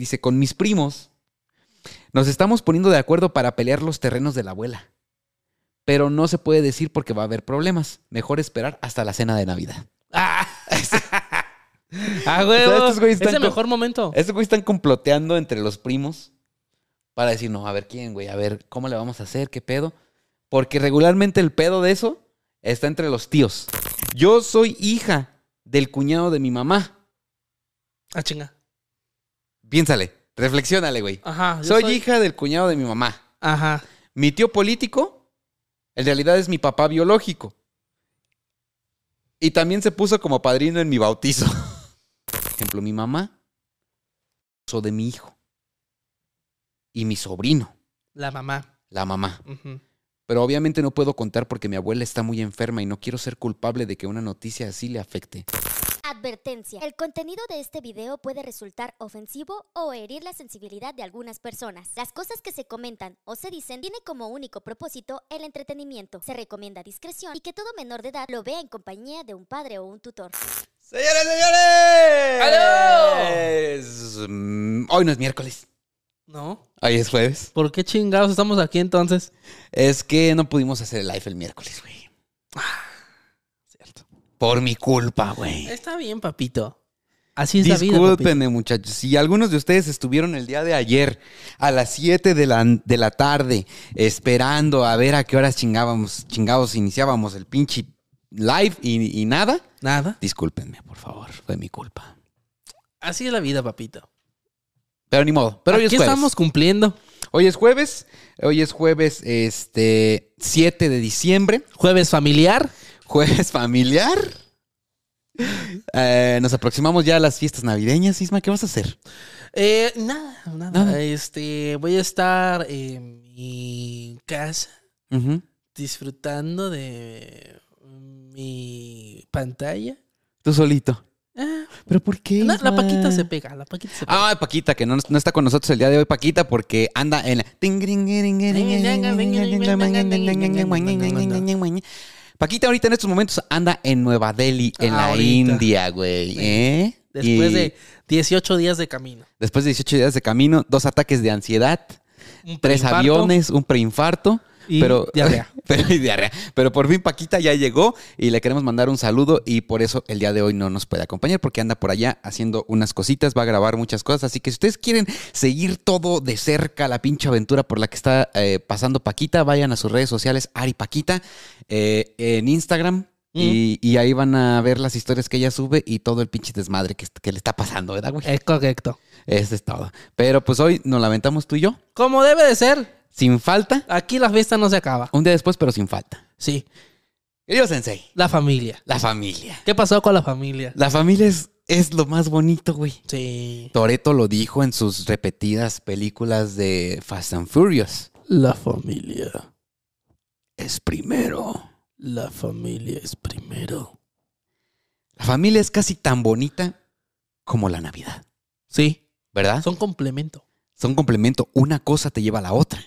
dice, con mis primos nos estamos poniendo de acuerdo para pelear los terrenos de la abuela. Pero no se puede decir porque va a haber problemas. Mejor esperar hasta la cena de Navidad. ¡Ah! ¡Ah, O huevo! sea, es el mejor momento. Estos güeyes están comploteando entre los primos para decir, no, a ver quién, güey, a ver cómo le vamos a hacer, qué pedo. Porque regularmente el pedo de eso está entre los tíos. Yo soy hija del cuñado de mi mamá. Ah, chinga. Piénsale, reflexiónale, güey. Ajá. yo Soy, hija del cuñado de mi mamá. Ajá. Mi tío político, en realidad es mi papá biológico. Y también se puso como padrino en mi bautizo. Por ejemplo, mi mamá, esposo de mi hijo. Y mi sobrino, La mamá. la mamá. Pero obviamente no puedo contar porque mi abuela está muy enferma y no quiero ser culpable de que una noticia así le afecte. Advertencia. El contenido de este video puede resultar ofensivo o herir la sensibilidad de algunas personas. Las cosas que se comentan o se dicen tiene como único propósito el entretenimiento. Se recomienda discreción y que todo menor de edad lo vea en compañía de un padre o un tutor. ¡Señores, señores! ¡Aló! Mm, Hoy no es miércoles. ¿No? Hoy es jueves. ¿Por qué chingados estamos aquí entonces? Es que no pudimos hacer el live el miércoles, güey. Cierto. Por mi culpa, güey. Está bien, papito. Así es la vida, papito. Discúlpenme, muchachos. Si algunos de ustedes estuvieron el día de ayer a las 7 de la, de la tarde esperando a ver a qué horas chingábamos, chingados iniciábamos el pinche live y, y nada, Nada. discúlpenme, por favor. Fue mi culpa. Así es la vida, papito. Pero ni modo. Pero hoy es jueves. estamos cumpliendo. Hoy es jueves. Hoy es jueves, este, 7 de diciembre. Jueves familiar. Jueves familiar. Eh, nos aproximamos ya a las fiestas navideñas. Isma, ¿qué vas a hacer? Eh, nada, nada, Nada. Este, voy a estar en mi casa Ujú. disfrutando de mi pantalla. Tú solito. Ah, ¿Pero por qué? la? Paquita se pega, la Paquita se pega. Ah, Paquita, que no, no está con nosotros el día de hoy, Paquita, porque anda en la... Paquita ahorita en estos momentos anda en Nueva Delhi, en la Ahorita. India, güey. Sí. ¿eh? Después Y de 18 días de camino. Después de 18 días de camino, dos ataques de ansiedad, tres aviones, un preinfarto. Y pero, diarrea. pero, y diarrea. Pero por fin Paquita ya llegó y le queremos mandar un saludo y por eso el día de hoy no nos puede acompañar porque anda por allá haciendo unas cositas, va a grabar muchas cosas. Así que si ustedes quieren seguir todo de cerca, la pinche aventura por la que está eh, pasando Paquita, vayan a sus redes sociales, Ari Paquita, eh, en Instagram. Y, y ahí van a ver las historias que ella sube y todo el pinche desmadre que, que le está pasando, ¿verdad, güey? Es correcto. Eso es todo. Pero pues hoy nos lamentamos tú y yo, Como debe de ser, sin falta. aquí la fiesta no se acaba. Un día después, pero sin falta. Sí, Querido Sensei, la familia. la familia. ¿Qué pasó con la familia? La familia es, es lo más bonito, güey. Sí. Toreto lo dijo en sus repetidas películas de Fast and Furious. La familia. Es primero. La familia es primero. La familia es casi tan bonita como la Navidad, Sí, ¿verdad? son complemento. Son complemento. Una cosa te lleva a la otra.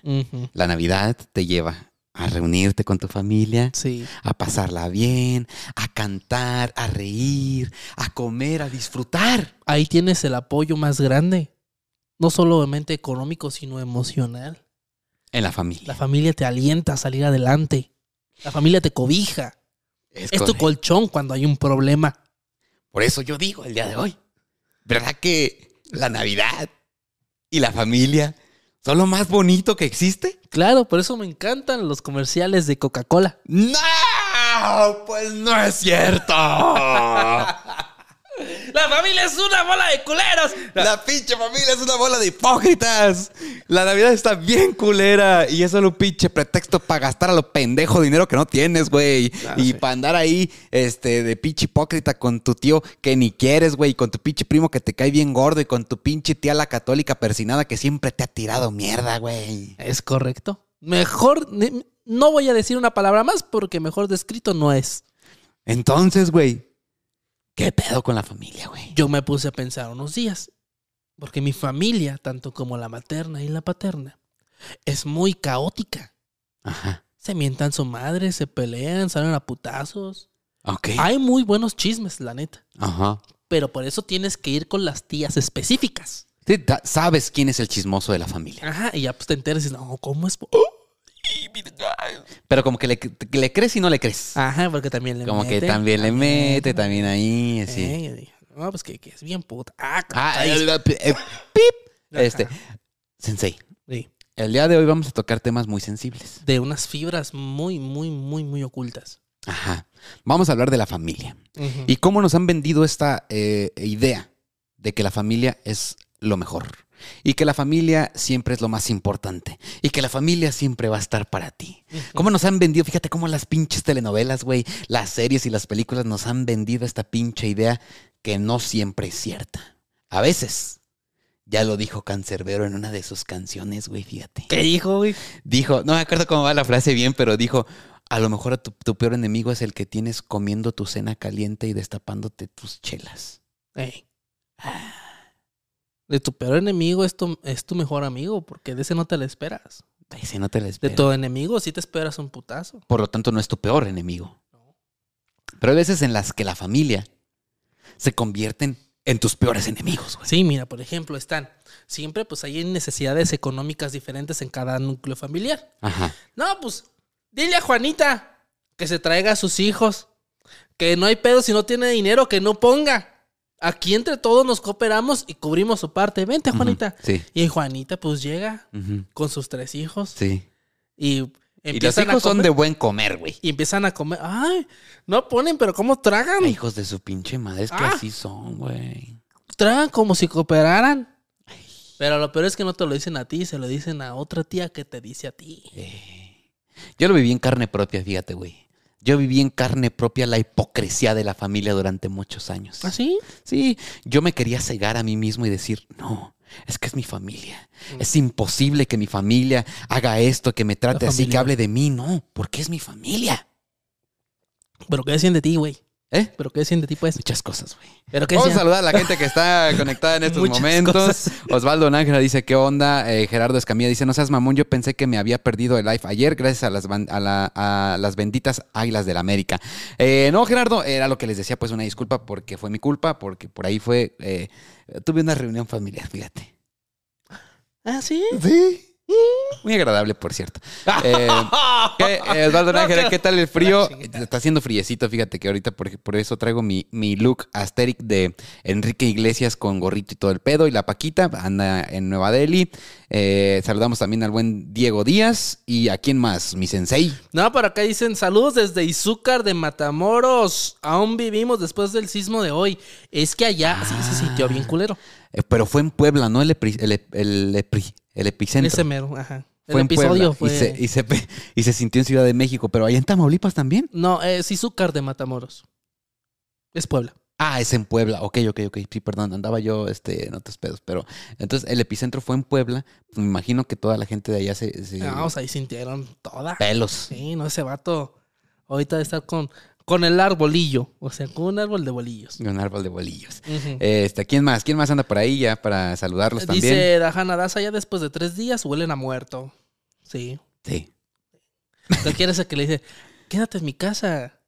La Navidad te lleva a reunirte con tu familia, Sí. a pasarla bien, a cantar, a reír, a comer, a disfrutar. Ahí tienes el apoyo más grande. No solamente económico, sino emocional. En la familia. La familia te alienta a salir adelante. La familia te cobija. Es Es tu colchón cuando hay un problema. Por eso yo digo el día de hoy. ¿Verdad que la Navidad y la familia son lo más bonito que existe? Claro, por eso me encantan los comerciales de Coca-Cola. ¡No! Pues no es cierto. La familia es una bola de culeros. La pinche familia es una bola de hipócritas. La Navidad está bien culera y es solo un pinche pretexto para gastar a lo pendejo dinero que no tienes, güey. Y sí. para andar ahí, este, de pinche hipócrita con tu tío que ni quieres, güey, y con tu pinche primo que te cae bien gordo y con tu pinche tía la católica persinada que siempre te ha tirado mierda, güey. Es correcto. Mejor, no voy a decir una palabra más porque mejor descrito no es. Entonces, güey, ¿qué pedo con la familia, güey? Yo me puse a pensar unos días. Porque mi familia, tanto como la materna y la paterna, es muy caótica. Ajá. Se mientan su madre, se pelean, salen a putazos. Ok. Hay muy buenos chismes, la neta. Ajá. Pero por eso tienes que ir con las tías específicas. Sí, sabes quién es el chismoso de la familia. Ajá, y ya pues te enteras y dices, no, ¿cómo es? Pero como que le, que le crees y no le crees. Ajá, porque también le como que mete, también le mete, también ahí, así. Eh, no, pues que, que es bien puta. Ah, Ah, eh, pip. Este, Sensei, Sí. el día de hoy vamos a tocar temas muy sensibles. De unas fibras muy, muy, muy, muy ocultas. Ajá. Vamos a hablar de la familia. Y cómo nos han vendido esta eh, idea de que la familia es lo mejor. Y que la familia siempre es lo más importante. Y que la familia siempre va a estar para ti. Ujú. ¿Cómo nos han vendido? Fíjate cómo las pinches telenovelas, güey, las series y las películas nos han vendido esta pinche idea que no siempre es cierta. A veces. Ya lo dijo Cancerbero en una de sus canciones, güey, fíjate. ¿Qué dijo, güey? Dijo, no me acuerdo cómo va la frase bien, pero dijo, a lo mejor tu, tu peor enemigo es el que tienes comiendo tu cena caliente y destapándote tus chelas. Ey. De tu peor enemigo es tu, es tu mejor amigo, porque de ese no te lo esperas. Ese no te la De espera. tu enemigo sí te esperas un putazo. Por lo tanto, no es tu peor enemigo. Pero hay veces en las que la familia se convierten en tus peores enemigos, güey. Sí, mira, por ejemplo, están. Siempre pues hay necesidades económicas diferentes en cada núcleo familiar. Ajá. No, pues, dile a Juanita que se traiga a sus hijos. Que no hay pedo si no tiene dinero, que no ponga. Aquí entre todos nos cooperamos y cubrimos su parte. Vente, Juanita. Sí. Y Juanita pues llega con sus tres hijos Sí. y Y los empiezan a hijos son de buen comer, güey. Y empiezan a comer. Ay, no ponen, pero ¿cómo tragan? Ay, Hijos de su pinche madre, es que Ah. así son, güey. Tragan como si cooperaran. Pero lo peor es que no te lo dicen a ti, se lo dicen a otra tía que te dice a ti. Eh, Yo lo viví en carne propia, fíjate, güey. Yo viví en carne propia la hipocresía de la familia durante muchos años. ¿Ah, sí? Sí, yo me quería cegar a mí mismo y decir, no, es que es mi familia. Mm. Es imposible que mi familia haga esto, que me trate así, que hable de mí. No, porque es mi familia. ¿Pero qué decían de ti, güey? ¿Eh? ¿Pero qué decían de ti, pues? Muchas cosas, güey. ¿Pero qué Vamos a saludar a la gente que está conectada en estos Muchas momentos. cosas. Osvaldo Nájera dice, ¿qué onda? Eh, Gerardo Escamilla dice, no seas mamón, yo pensé que me había perdido el live ayer gracias a las, ban- a la- a las benditas águilas del América. Eh, no, Gerardo, era lo que les decía, pues una disculpa porque fue mi culpa, porque por ahí fue, eh, tuve una reunión familiar, fíjate. ¿Ah, sí? Sí. Muy agradable, por cierto. Eh, ¿qué, eh, Osvaldo Nájera, ¿qué tal el frío? Está haciendo friecito, fíjate que ahorita por, por eso traigo mi, mi look asteric de Enrique Iglesias con gorrito y todo el pedo. Y la Paquita anda en Nueva Delhi. Eh, saludamos también al buen Diego Díaz. ¿Y a quién más? Mi sensei. No, por acá dicen saludos desde Izúcar de Matamoros. Aún vivimos después del sismo de hoy. Es que allá sí se sintió bien culero. Eh, pero fue en Puebla, ¿no? El, el, el En epicentro. ese mero, ajá. El Fue en episodio Puebla fue. y, se, y, se, pe- y se sintió en Ciudad de México. Pero allá en Tamaulipas también. No, es Izúcar de Matamoros. Es Puebla. Ah, es en Puebla. Ok, ok, ok. Sí, perdón, andaba yo este, en otros pedos. Pero entonces el epicentro fue en Puebla. Pues, me imagino que toda la gente de allá se. se- No, o sea, ahí sintieron toda. pelos. Sí, no, ese vato ahorita debe estar con, con el arbolillo. O sea, con un árbol de bolillos. Un árbol de bolillos. Este, ¿quién más? ¿Quién más anda por ahí ya para saludarlos también? Dice Dajana Daza, ya después de tres días huelen a muerto. Sí. Sí. ¿Qué quieres que le dice? Quédate en mi casa.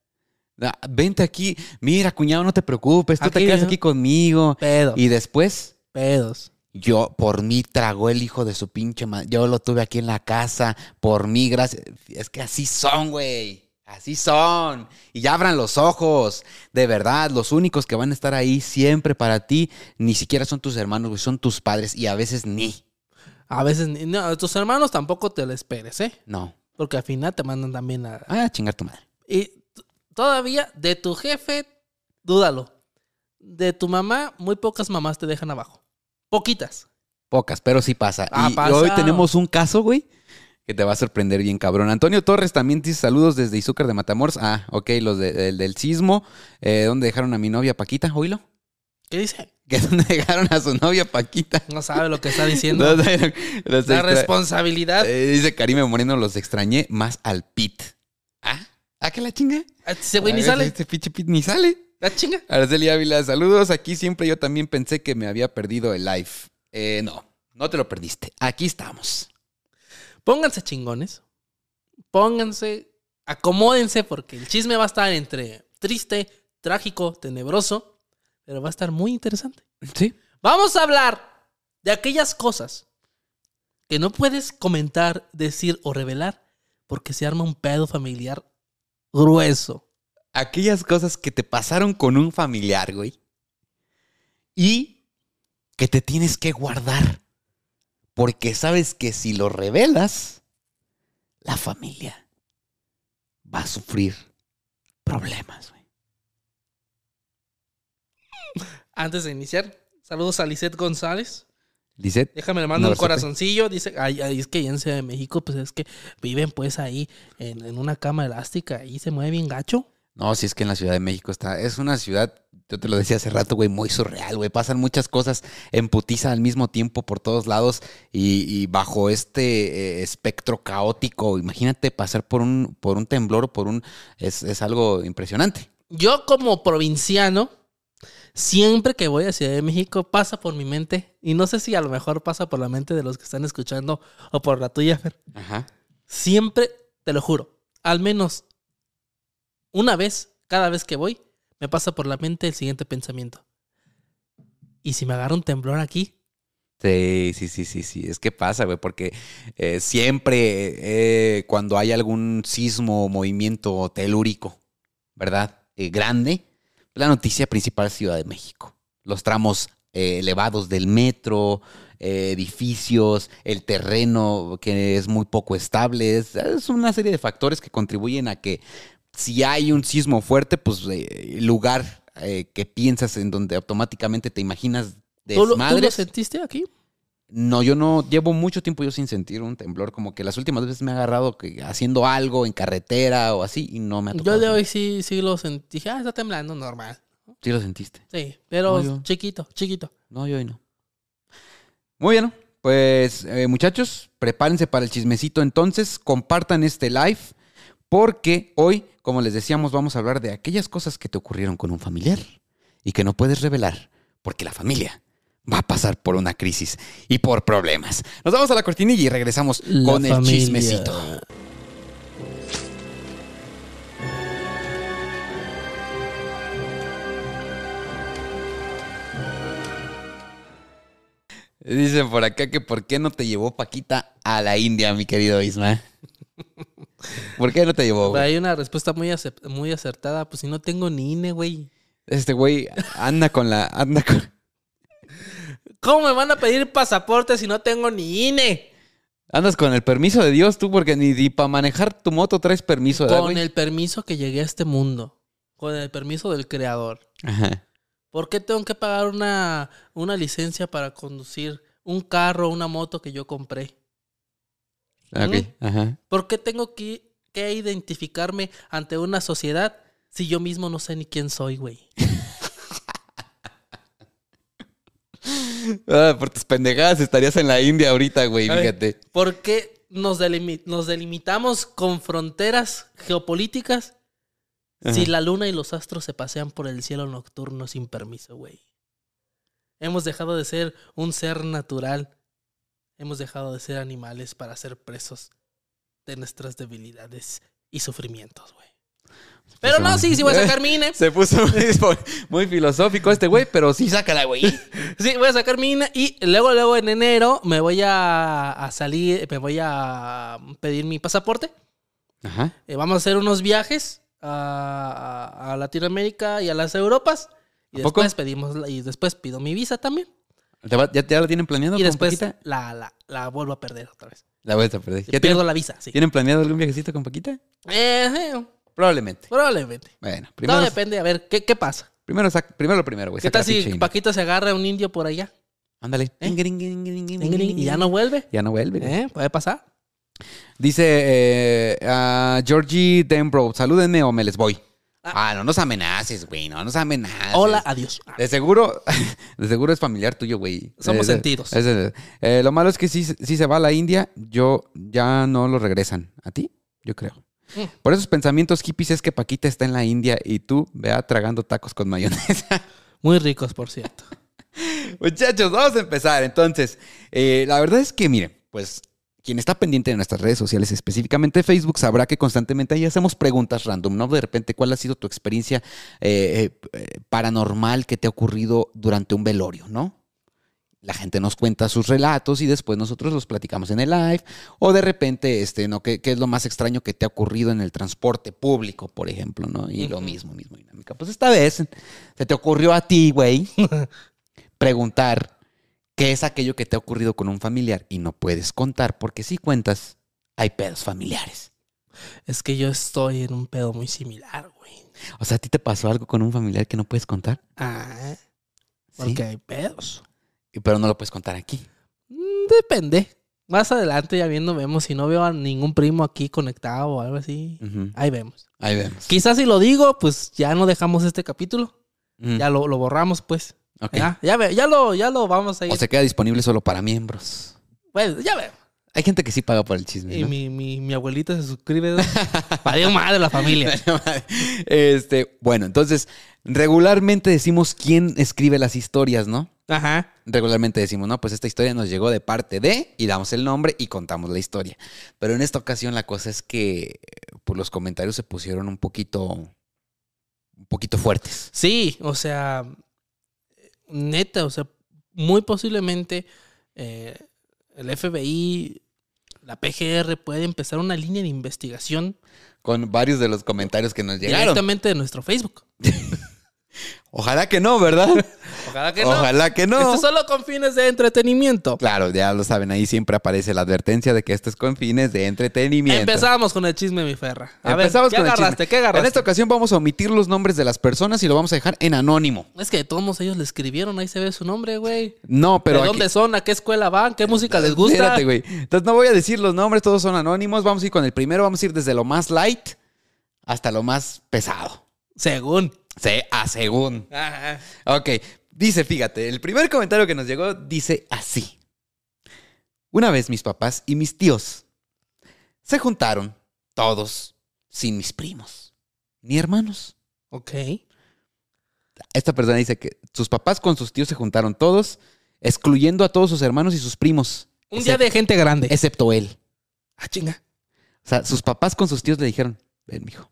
Ah, vente aquí. Mira, cuñado, no te preocupes. Tú te Aquí, quedas ¿no? aquí conmigo. Pedos. Y después, Pedos. yo, por mí tragó el hijo de su pinche madre. Yo lo tuve aquí en la casa. Por mí, gracias. Es que así son, güey. Así son. Y ya abran los ojos. De verdad, los únicos que van a estar ahí siempre para ti, ni siquiera son tus hermanos, güey. Son tus padres. Y a veces ni. A veces, ni- no, tus hermanos tampoco te lo esperes, ¿eh? No. Porque al final te mandan también a... Ah, chingar tu madre. Y todavía, de tu jefe, dúdalo. De tu mamá, muy pocas mamás te dejan abajo. Poquitas. Pocas, pero sí pasa. Ah, y, y pasa. hoy tenemos un caso, güey, que te va a sorprender bien, cabrón. Antonio Torres también dice saludos desde Izúcar de Matamoros. Ah, ok, los de- del- del sismo. Eh, ¿Dónde dejaron a mi novia Paquita? ¿Oílo? ¿Qué dice? ¿Que dónde dejaron a su novia Paquita? No sabe lo que está diciendo. Los La responsabilidad. Eh, dice Karime Moreno, los extrañé más al Pit. ¿Ah? ¿Ah, que la chinga? Ese güey ni Ah, sale. Este pinche Pit ni sale. La chinga. Araceli Ávila, saludos. Aquí siempre yo también pensé que me había perdido el live. Eh, no, no te lo perdiste. Aquí estamos. Pónganse chingones. Pónganse. Acomódense porque el chisme va a estar entre triste, trágico, tenebroso. Pero va a estar muy interesante. Sí. Vamos a hablar De aquellas cosas que no puedes comentar, decir o revelar porque se arma un pedo familiar grueso. Aquellas cosas que te pasaron con un familiar, güey. Y que te tienes que guardar. Porque sabes que si lo revelas, la familia va a sufrir problemas. Antes de iniciar, saludos a Lisette González. Lisette, Déjame le mando No corazoncillo. Dice, ay, ay, es que en Ciudad de México, pues es que viven pues ahí en, en una cama elástica y se mueve bien gacho. No, si es que en la Ciudad de México está. Es una ciudad, yo te lo decía hace rato, güey, muy surreal, güey. Pasan muchas cosas en putiza al mismo tiempo por todos lados y, y bajo este eh, espectro caótico. Imagínate pasar por un, por un temblor o por un. Es, es algo impresionante. Yo como provinciano, siempre que voy a Ciudad de México pasa por mi mente, y no sé si a lo mejor pasa por la mente de los que están escuchando o por la tuya, Fer. Ajá. Siempre, te lo juro, al menos una vez, cada vez que voy, me pasa por la mente el siguiente pensamiento. ¿Y si me agarra un temblor aquí? Sí, sí, sí, sí, sí. Es que pasa, güey, porque eh, siempre eh, cuando hay algún sismo o movimiento telúrico, ¿verdad? Eh, grande, la noticia principal es Ciudad de México. Los tramos elevados del metro, edificios, el terreno que es muy poco estable. Es, es una serie de factores que contribuyen a que si hay un sismo fuerte, pues eh, lugar eh, que piensas en donde automáticamente te imaginas ¿Tú lo, tú lo desmadres. sentiste aquí? No, yo no llevo mucho tiempo yo sin sentir un temblor, como que las últimas veces me ha agarrado que haciendo algo en carretera o así y no me ha tocado. Yo de hoy sí, sí lo sentí. Dije, ah, está temblando, normal. Sí lo sentiste. Sí, pero No, chiquito, chiquito. No, yo hoy no. Muy bien, pues eh, muchachos, prepárense para el chismecito entonces, compartan este live porque hoy, como les decíamos, vamos a hablar de aquellas cosas que te ocurrieron con un familiar y que no puedes revelar porque la familia va a pasar por una crisis y por problemas. Nos vamos a la cortinilla y regresamos La con el chismecito. Dicen por acá que por qué no te llevó Paquita a la India, mi querido Isma. ¿Por qué no te llevó? güey? Hay una respuesta muy, acertada. Pues si no tengo ni INE, güey. Este güey anda con la anda con, ¿Cómo me van a pedir pasaporte si no tengo ni INE? andas con el permiso de Dios tú porque ni, para manejar tu moto traes permiso, ¿verdad, Con güey? el permiso que llegué a este mundo. Con el permiso del creador. Ajá. ¿Por qué tengo que pagar una, una licencia para conducir un carro o una moto que yo compré? Ok, ajá. ¿Por qué tengo que, que identificarme ante una sociedad si yo mismo no sé ni quién soy, güey? Ah, por tus pendejadas estarías en la India ahorita, güey, fíjate. ¿Por qué nos, delimi- nos delimitamos con fronteras geopolíticas si la luna y los astros se pasean por el cielo nocturno sin permiso, güey? Hemos dejado de ser un ser natural. Hemos dejado de ser animales para ser presos de nuestras debilidades y sufrimientos, güey. Pero no, sí, sí voy a sacar mi INE. Se puso muy, muy filosófico este güey, pero sí sácala, güey. Sí, voy a sacar mi INE y luego, luego en enero me voy a, a salir, me voy a pedir mi pasaporte. Ajá. Eh, vamos a hacer unos viajes a, Latinoamérica y a las Europas. Y ¿A poco? después pedimos y después pido mi visa también. ¿Te va- ya, ya la tienen planeado Y con después Paquita? la, la, la vuelvo a perder otra vez. La vuelta a perder. ¿Ya Pierdo tienen, la visa, sí. ¿Tienen planeado algún viajecito con Paquita? Eh, eh, Probablemente. probablemente. Bueno, Todo primero, depende, a ver, ¿qué, qué pasa? primero, sac- primero lo primero, güey. ¿Qué tal si. Paquito se agarra a un indio por allá? Ándale. ¿Eh? Y ya no vuelve. Ya no vuelve. ¿Eh? Puede pasar. Dice eh, a Georgie Denbro, salúdenme o me les voy. Ah, no nos amenaces, güey, no nos amenaces. Hola, adiós. De seguro, de seguro es familiar tuyo, güey. Somos Es sentidos. es eh, lo malo es que si, si se va a la India, yo ya no lo regresan. ¿A ti? Yo creo. Mm. Por esos pensamientos hippies es que Paquita está en la India y tú, vea, tragando tacos con mayonesa. Muy ricos, por cierto. Muchachos, vamos a empezar. Entonces, eh, la verdad es que, miren, pues quien está pendiente de nuestras redes sociales, específicamente Facebook, sabrá que constantemente ahí hacemos preguntas random, ¿no? De repente, ¿cuál ha sido tu experiencia eh, eh, paranormal que te ha ocurrido durante un velorio, ¿no? la gente nos cuenta sus relatos y después nosotros los platicamos en el live. O de repente, este, ¿no? ¿Qué, qué es lo más extraño que te ha ocurrido en el transporte público, por ejemplo, ¿no? Y lo mismo, mismo dinámica. Pues esta vez se te ocurrió a ti, güey, preguntar qué es aquello que te ha ocurrido con un familiar y no puedes contar, porque si cuentas, hay pedos familiares. Es que yo estoy en un pedo muy similar, güey. O sea, ¿a ti te pasó algo con un familiar que no puedes contar? Ah, Sí. porque hay pedos. Y- Pero no lo puedes contar aquí. Mm, Depende. Más adelante ya viendo vemos si no veo a ningún primo aquí conectado o algo así. Ahí vemos. Ahí vemos. Quizás si lo digo, pues ya no dejamos este capítulo. Ya lo, lo borramos, pues. Ok. Ya, ya, ve- ya lo, ya lo vamos a ir. O se queda disponible solo para miembros. Bueno, ya veo. Hay gente que sí paga por el chisme. Y ¿no? mi, mi, mi abuelita se suscribe. Para madre la familia. este, bueno, entonces, regularmente decimos quién escribe las historias, ¿no? Ajá. Regularmente decimos, no, pues esta historia nos llegó de parte de, y damos el nombre y contamos la historia. Pero en esta ocasión la cosa es que pues, los comentarios se pusieron un poquito, un poquito fuertes. Sí, o sea, neta, o sea, muy posiblemente eh, el FBI, la PGR puede empezar una línea de investigación Con varios de los comentarios que nos llegaron. directamente de nuestro Facebook. Ojalá que no, ¿verdad? Ojalá que no. Ojalá que no. Esto solo con fines de entretenimiento. Claro, ya lo saben, ahí siempre aparece la advertencia de que esto es con fines de entretenimiento. Empezamos con el chisme, mi ferra. A Empezamos ver, ¿qué con agarraste? ¿Qué agarraste? En esta ocasión vamos a omitir los nombres de las personas y lo vamos a dejar en anónimo. Es que todos ellos le escribieron, ahí se ve su nombre, güey. No, pero ¿De aquí- dónde son? ¿A qué escuela van? ¿Qué música les gusta? Espérate, güey. Entonces no voy a decir los nombres, todos son anónimos. Vamos a ir con el primero, vamos a ir desde lo más light hasta lo más pesado. Según. Sí, a según. Ajá. Ok, dice, fíjate, el primer comentario que nos llegó dice así. Una vez mis papás y mis tíos se juntaron, todos, sin mis primos, ni hermanos. Ok. Esta persona dice que sus papás con sus tíos se juntaron todos, excluyendo a todos sus hermanos y sus primos. Un día de gente grande. Excepto él. Ah, chinga. O sea, sus papás con sus tíos le dijeron, ven, mijo.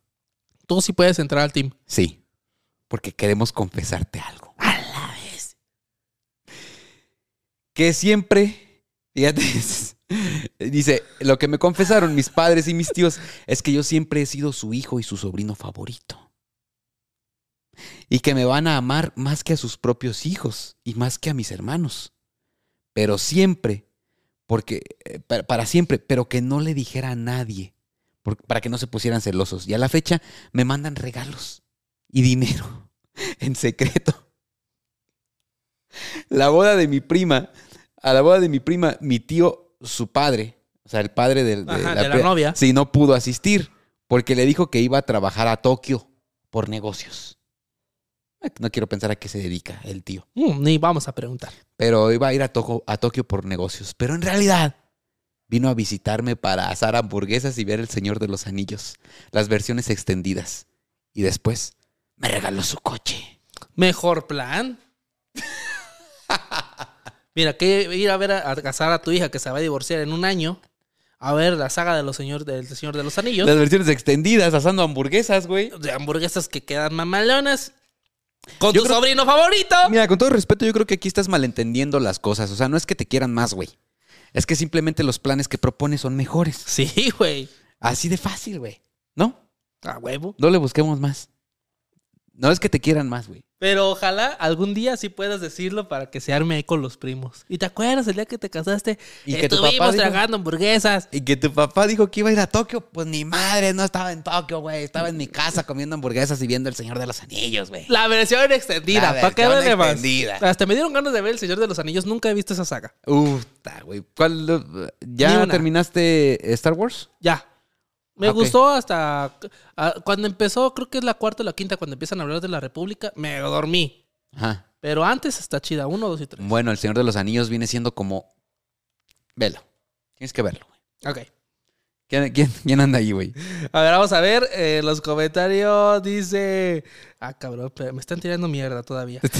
Tú sí puedes entrar al team. Sí, porque queremos confesarte algo. A la vez. Que siempre, fíjate, dice, lo que me confesaron mis padres y mis tíos es que yo siempre he sido su hijo y su sobrino favorito. Y que me van a amar más que a sus propios hijos y más que a mis hermanos. Pero siempre, porque, eh, para, siempre, pero que no le dijera a nadie, para que no se pusieran celosos. Y a la fecha me mandan regalos y dinero en secreto. La boda de mi prima, a la boda de mi prima, mi tío, su padre, o sea, el padre de, Ajá, de la novia. Sí, no pudo asistir porque le dijo que iba a trabajar a Tokio por negocios. No quiero pensar a qué se dedica el tío, Mm, ni vamos a preguntar. pero iba a ir a, Toko- a Tokio por negocios. Pero en realidad vino a visitarme para asar hamburguesas y ver El Señor de los Anillos, las versiones extendidas. Y después me regaló su coche. Mejor plan. Mira, que ir a ver a, a casar a tu hija que se va a divorciar en un año. A ver la saga de los señor, del Señor de los Anillos. Las versiones extendidas, asando hamburguesas, güey. De hamburguesas que quedan mamalonas. Con Yo tu creo- sobrino favorito. Mira, con todo respeto, yo creo que aquí estás malentendiendo las cosas. O sea, no es que te quieran más, güey. Es que simplemente los planes que propones son mejores. Sí, güey. Así de fácil, güey. ¿No? A huevo. No le busquemos más. No es que te quieran más, güey. Pero ojalá algún día sí puedas decirlo para que se arme ahí con los primos. ¿Y te acuerdas el día que te casaste? Y que tu Estuvimos papá dijo- tragando hamburguesas. Y que tu papá dijo que iba a ir a Tokio. Pues ni madre, no estaba en Tokio, güey. Estaba en mi casa comiendo hamburguesas y viendo El Señor de los Anillos, güey. La versión extendida. La ¿Para qué más? Hasta me dieron ganas de ver El Señor de los Anillos. Nunca he visto esa saga. Uf, güey. ¿Cuál? ¿Ya terminaste Star Wars? Ya. Me Ah, gustó hasta ah, cuando empezó, creo que es la cuarta o la quinta, cuando empiezan a hablar de la República, me dormí. Ajá. Pero antes está chida, uno, dos y tres. Bueno, El Señor de los Anillos viene siendo como... Velo. Tienes que verlo, güey. Ok. ¿Quién, quién, quién anda ahí, güey? A ver, vamos a ver. eh, los comentarios dice. Ah, cabrón, me están tirando mierda todavía.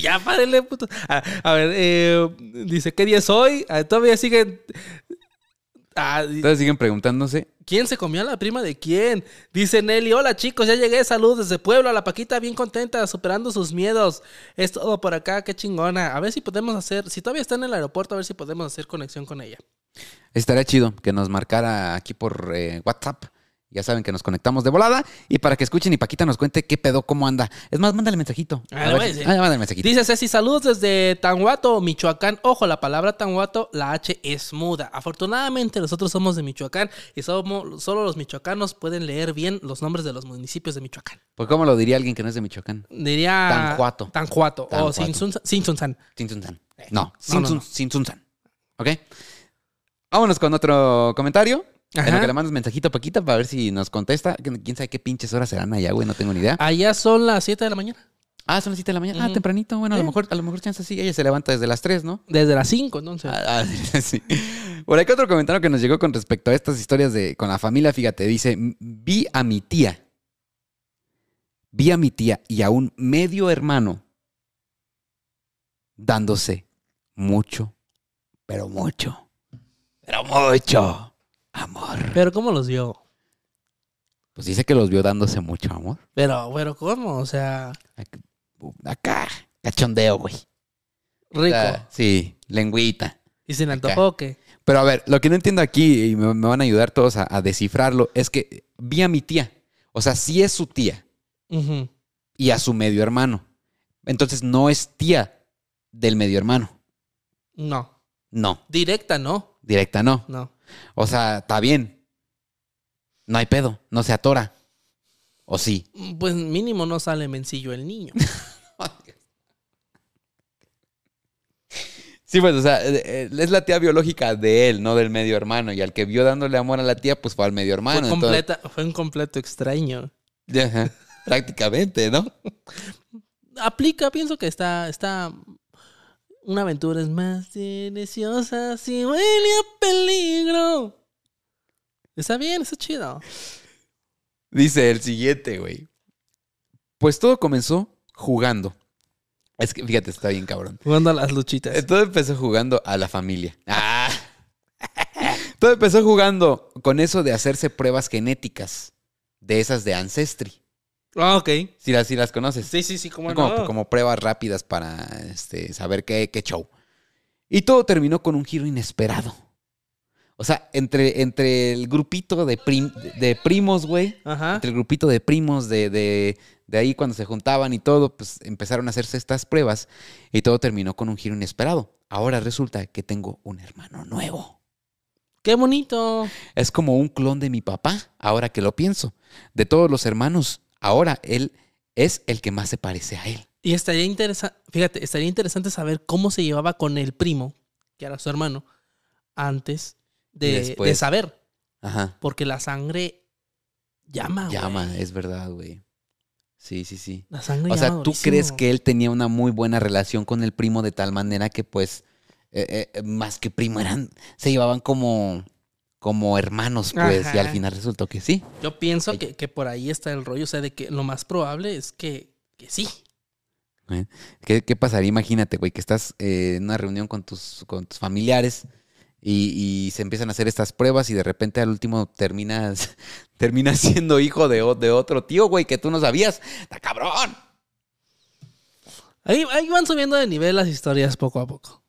ya, párenle, puto. A, a ver, eh, dice, ¿qué día es hoy? Ah, todavía siguen. Ah, Entonces siguen preguntándose. ¿Quién se comió a la prima de quién? Dice Nelly, hola chicos, ya llegué, saludos desde Puebla, la Paquita bien contenta, superando sus miedos. Es todo por acá, qué chingona. A ver si podemos hacer, si todavía está en el aeropuerto, a ver si podemos hacer conexión con ella. Estaría chido que nos marcara aquí por eh, WhatsApp. Ya saben que nos conectamos de volada. Y para que escuchen y Paquita nos cuente qué pedo, cómo anda. Es más, mándale mensajito. Ah, A ver voy a ah, mándale mensajito. Dice Ceci, saludos desde Tanhuato, Michoacán. Ojo, la palabra Tanhuato, la H es muda. Afortunadamente nosotros somos de Michoacán y somos, solo los michoacanos pueden leer bien los nombres de los municipios de Michoacán. Pues, ¿cómo lo diría alguien que no es de Michoacán? Diría... Tanjuato. Tanjuato. O Tanjuato. Sinsunzan. Sinsunzan. Sinsunzan. Eh, No, no, Sinsun- no. Sinsunzan. ¿Ok? Vámonos con otro comentario. En Ajá. lo que le mandas mensajito a Paquita para ver si nos contesta. Quién sabe qué pinches horas serán allá, güey. No tengo ni idea. Allá son las 7 de la mañana. Ah, son las 7 de la mañana. Ah, tempranito. Bueno, a lo mejor, a lo mejor chance sí. Ella se levanta desde las 3, ¿no? Desde las 5, entonces. Ah, ah, sí. Por acá otro comentario que nos llegó con respecto a estas historias de con la familia, fíjate, dice, vi a mi tía, vi a mi tía y a un medio hermano dándose mucho, pero mucho, pero mucho amor. Pero ¿cómo los vio? Pues dice que los vio dándose mucho amor. Pero, pero ¿cómo? O sea, Acá, cachondeo, güey. rico. Ah, sí, lengüita. y sin acá. antojo que... Pero a ver, lo que no entiendo aquí, y me, me van a ayudar todos a, a descifrarlo, es que vi a mi tía. O sea, sí es su tía y a su medio hermano. Entonces no es tía del medio hermano. No. No, Directa, no. directa no. No. O sea, está bien. No hay pedo, no se atora. ¿O sí? Pues mínimo no sale mencillo el niño. Sí, pues, o sea, eh, eh, es la tía biológica de él, no del medio hermano. Y al que vio dándole amor a la tía, pues fue al medio hermano. fue, entonces- completa, fue un completo extraño. Ajá, prácticamente, ¿no? Aplica, pienso que está, está... Una aventura es más deliciosa si huele a peligro. Está bien, está chido. Dice el siguiente, güey. Pues todo comenzó jugando. Es que, fíjate, está bien cabrón. Jugando a las luchitas. Eh, Todo empezó jugando a la familia. Ah. Todo empezó jugando con eso de hacerse pruebas genéticas. De esas de Ancestry. Ah, ok. Si las, si las conoces. Sí, sí, sí, como, no. como pruebas rápidas para este, saber qué, qué show. Y todo terminó con un giro inesperado. O sea, entre, entre el grupito de, prim- de primos, güey. Ajá. Entre el grupito de primos de, de, de ahí cuando se juntaban y todo, pues empezaron a hacerse estas pruebas y todo terminó con un giro inesperado. Ahora resulta que tengo un hermano nuevo. Qué bonito. Es como un clon de mi papá, ahora que lo pienso. De todos los hermanos, ahora él es el que más se parece a él. Y estaría interesante, fíjate, estaría interesante saber cómo se llevaba con el primo, que era su hermano, antes de, saber. Ajá. Porque la sangre llama. Llama, es verdad, güey. Sí, sí, sí. La sangre O sea, ¿tú durísimo. crees que él tenía una muy buena relación con el primo de tal manera que, pues, eh, eh, más que primo eran, se llevaban como, como hermanos, pues, y al final resultó que sí. Yo pienso que, que por ahí está el rollo, o sea, de que lo más probable es que, que sí. ¿Qué, qué pasaría? Imagínate, güey, que estás eh, en una reunión con tus, con tus familiares y, y se empiezan a hacer estas pruebas y de repente al último terminas, terminas siendo hijo de, de otro tío, güey, que tú no sabías. ¡Está cabrón! Ahí, ahí van subiendo de nivel las historias poco a poco,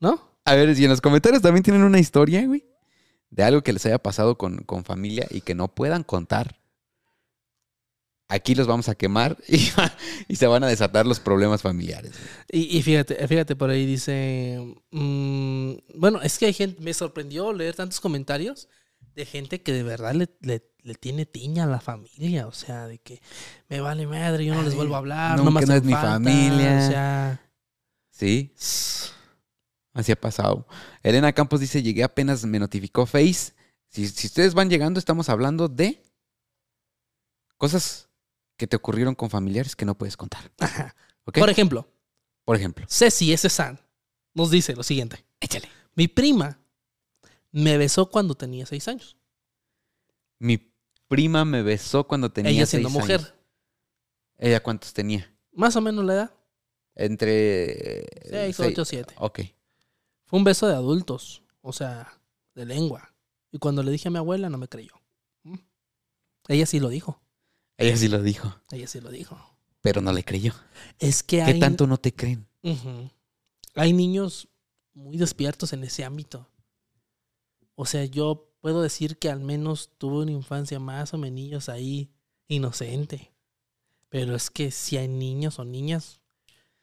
¿no? A ver, si en los comentarios también tienen una historia, güey, de algo que les haya pasado con, con familia y que no puedan contar. Aquí los vamos a quemar y, y se van a desatar los problemas familiares. Y, y fíjate, fíjate, por ahí dice. mm, bueno, es que hay gente. Me sorprendió leer tantos comentarios de gente que de verdad le, le- le tiene tiña a la familia. O sea, de que me vale madre, yo no les vuelvo a hablar, no, no, que no es mi familia. O sea. Sí, así ha pasado. Elena Campos dice, llegué apenas me notificó Face. Si, si ustedes van llegando, estamos hablando de cosas que te ocurrieron con familiares que no puedes contar. Por ejemplo, Por ejemplo. Ceci S. San nos dice lo siguiente: Échale. Mi prima me besó cuando tenía seis años. Mi prima me besó cuando tenía Ella siendo seis mujer. años. ¿Ella cuántos tenía? Más o menos la edad. Entre... eh, Seis, seis- ocho, siete. Ok. Fue un beso de adultos. O sea, de lengua. Y cuando le dije a mi abuela, no me creyó. ¿Mm? Ella sí lo dijo. Ella sí lo dijo, Ella sí lo dijo. pero no le creyó. Es que ¿Qué hay, tanto no te creen? Hay niños muy despiertos en ese ámbito. O sea, yo puedo decir que al menos tuve una infancia más o menos ahí inocente. Pero es que si hay niños o niñas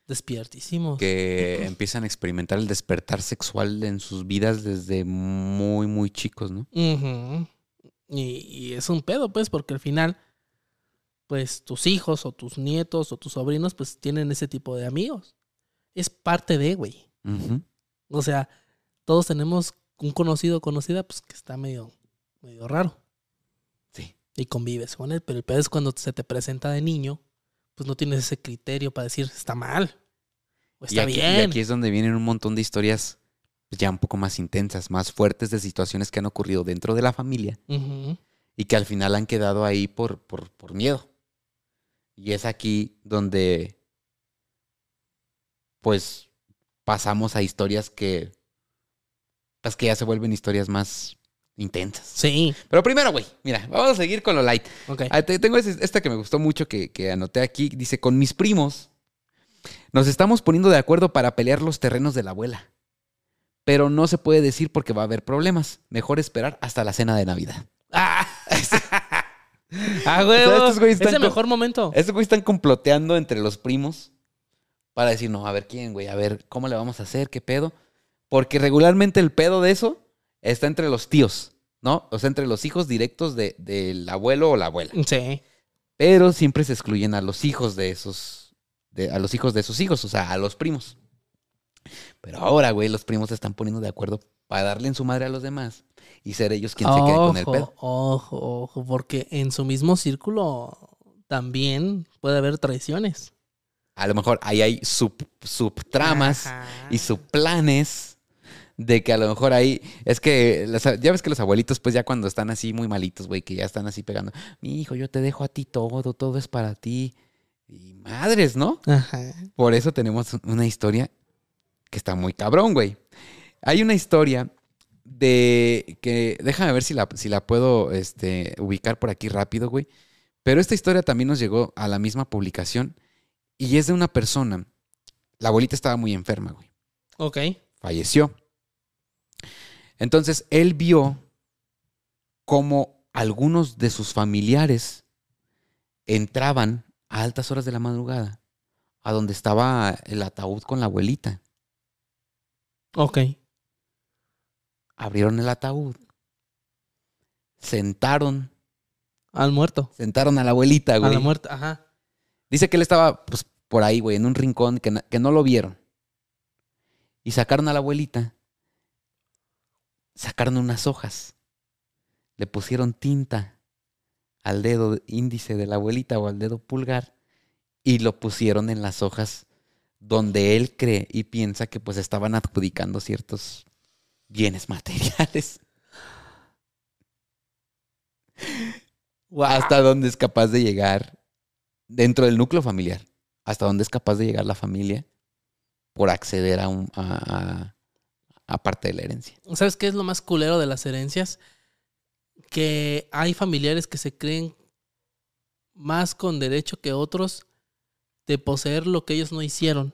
despiertísimos. Que empiezan a experimentar el despertar sexual en sus vidas desde muy, muy chicos, ¿no? Y, y es un pedo, pues, porque al final, pues tus hijos o tus nietos o tus sobrinos, pues tienen ese tipo de amigos. Es parte de, güey. O sea, todos tenemos un conocido o conocida, pues que está medio, medio raro. Sí. Y convives con él, pero el pedo es cuando se te presenta de niño, pues no tienes ese criterio para decir está mal. O Y está aquí, y bien. aquí es donde vienen un montón de historias pues, ya un poco más intensas, más fuertes de situaciones que han ocurrido dentro de la familia y que al final han quedado ahí por, por, por miedo. Y es aquí donde, pues, pasamos a historias que, pues, que ya se vuelven historias más intensas. Sí, Pero primero, güey, mira, vamos a seguir con lo light. ok. Ah, te- tengo esta que me gustó mucho que, que anoté aquí. Dice, con mis primos nos estamos poniendo de acuerdo para pelear los terrenos de la abuela. Pero no se puede decir porque va a haber problemas. Mejor esperar hasta la cena de Navidad. ¡Ah! ¡Ah, O huevo! estos güeyes es el mejor momento. Estos güeyes están comploteando entre los primos para decir, no, a ver quién, güey, a ver cómo le vamos a hacer, qué pedo. Porque regularmente el pedo de eso está entre los tíos, ¿no? O sea, entre los hijos directos de- del abuelo o la abuela. Sí. Pero siempre se excluyen a los hijos de esos, de- a los hijos de sus hijos, o sea, a los primos. Pero ahora, güey, los primos se están poniendo de acuerdo para darle en su madre a los demás y ser ellos quien se quede con el pedo. Ojo, ojo, porque en su mismo círculo también puede haber traiciones. A lo mejor ahí hay sub, subtramas Ajá. y subplanes de que a lo mejor ahí es que las- ya ves que los abuelitos pues ya cuando están así muy malitos, güey, que ya están así pegando, mi hijo, yo te dejo a ti todo, todo es para ti. Y madres, ¿no? Ajá. Por eso tenemos una historia que está muy cabrón, güey. Hay una historia de que, déjame ver si la, si la puedo este, ubicar por aquí rápido, güey. Pero esta historia también nos llegó a la misma publicación y es de una persona. La abuelita estaba muy enferma, güey. Ok. Falleció. Entonces él vio cómo algunos de sus familiares entraban a altas horas de la madrugada a donde estaba el ataúd con la abuelita. Ok. Abrieron el ataúd. Sentaron, Al muerto. sentaron a la abuelita, A güey. la muerte. Ajá. Dice que él estaba pues, por ahí, güey, en un rincón que, que no lo vieron. Y sacaron a la abuelita. Sacaron unas hojas. Le pusieron tinta al dedo índice de la abuelita o al dedo pulgar. Y lo pusieron en las hojas donde él cree y piensa que pues estaban adjudicando ciertos bienes materiales. Hasta dónde es capaz de llegar dentro del núcleo familiar, hasta dónde es capaz de llegar la familia por acceder a, un, a, a- a parte de la herencia. ¿Sabes qué es lo más culero de las herencias? Que hay familiares que se creen más con derecho que otros de poseer lo que ellos no hicieron.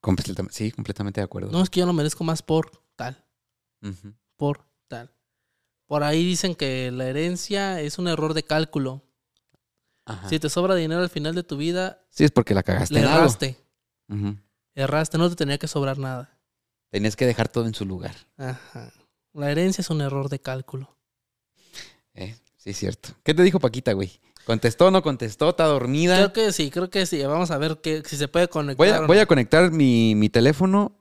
Completamente, sí, completamente de acuerdo. No es que yo lo merezco más por tal, por tal. Por ahí dicen que la herencia es un error de cálculo. Ajá. Si te sobra dinero al final de tu vida, Sí, es porque la cagaste le erraste. Erraste, no te tenía que sobrar nada. Tenías que dejar todo en su lugar. Ajá. La herencia es un error de cálculo. Eh, sí, es cierto. ¿Qué te dijo Paquita, güey? ¿Contestó o no contestó? ¿Está dormida? Creo que sí, creo que sí. Vamos a ver que, si se puede conectar. Voy a, voy a conectar mi, mi teléfono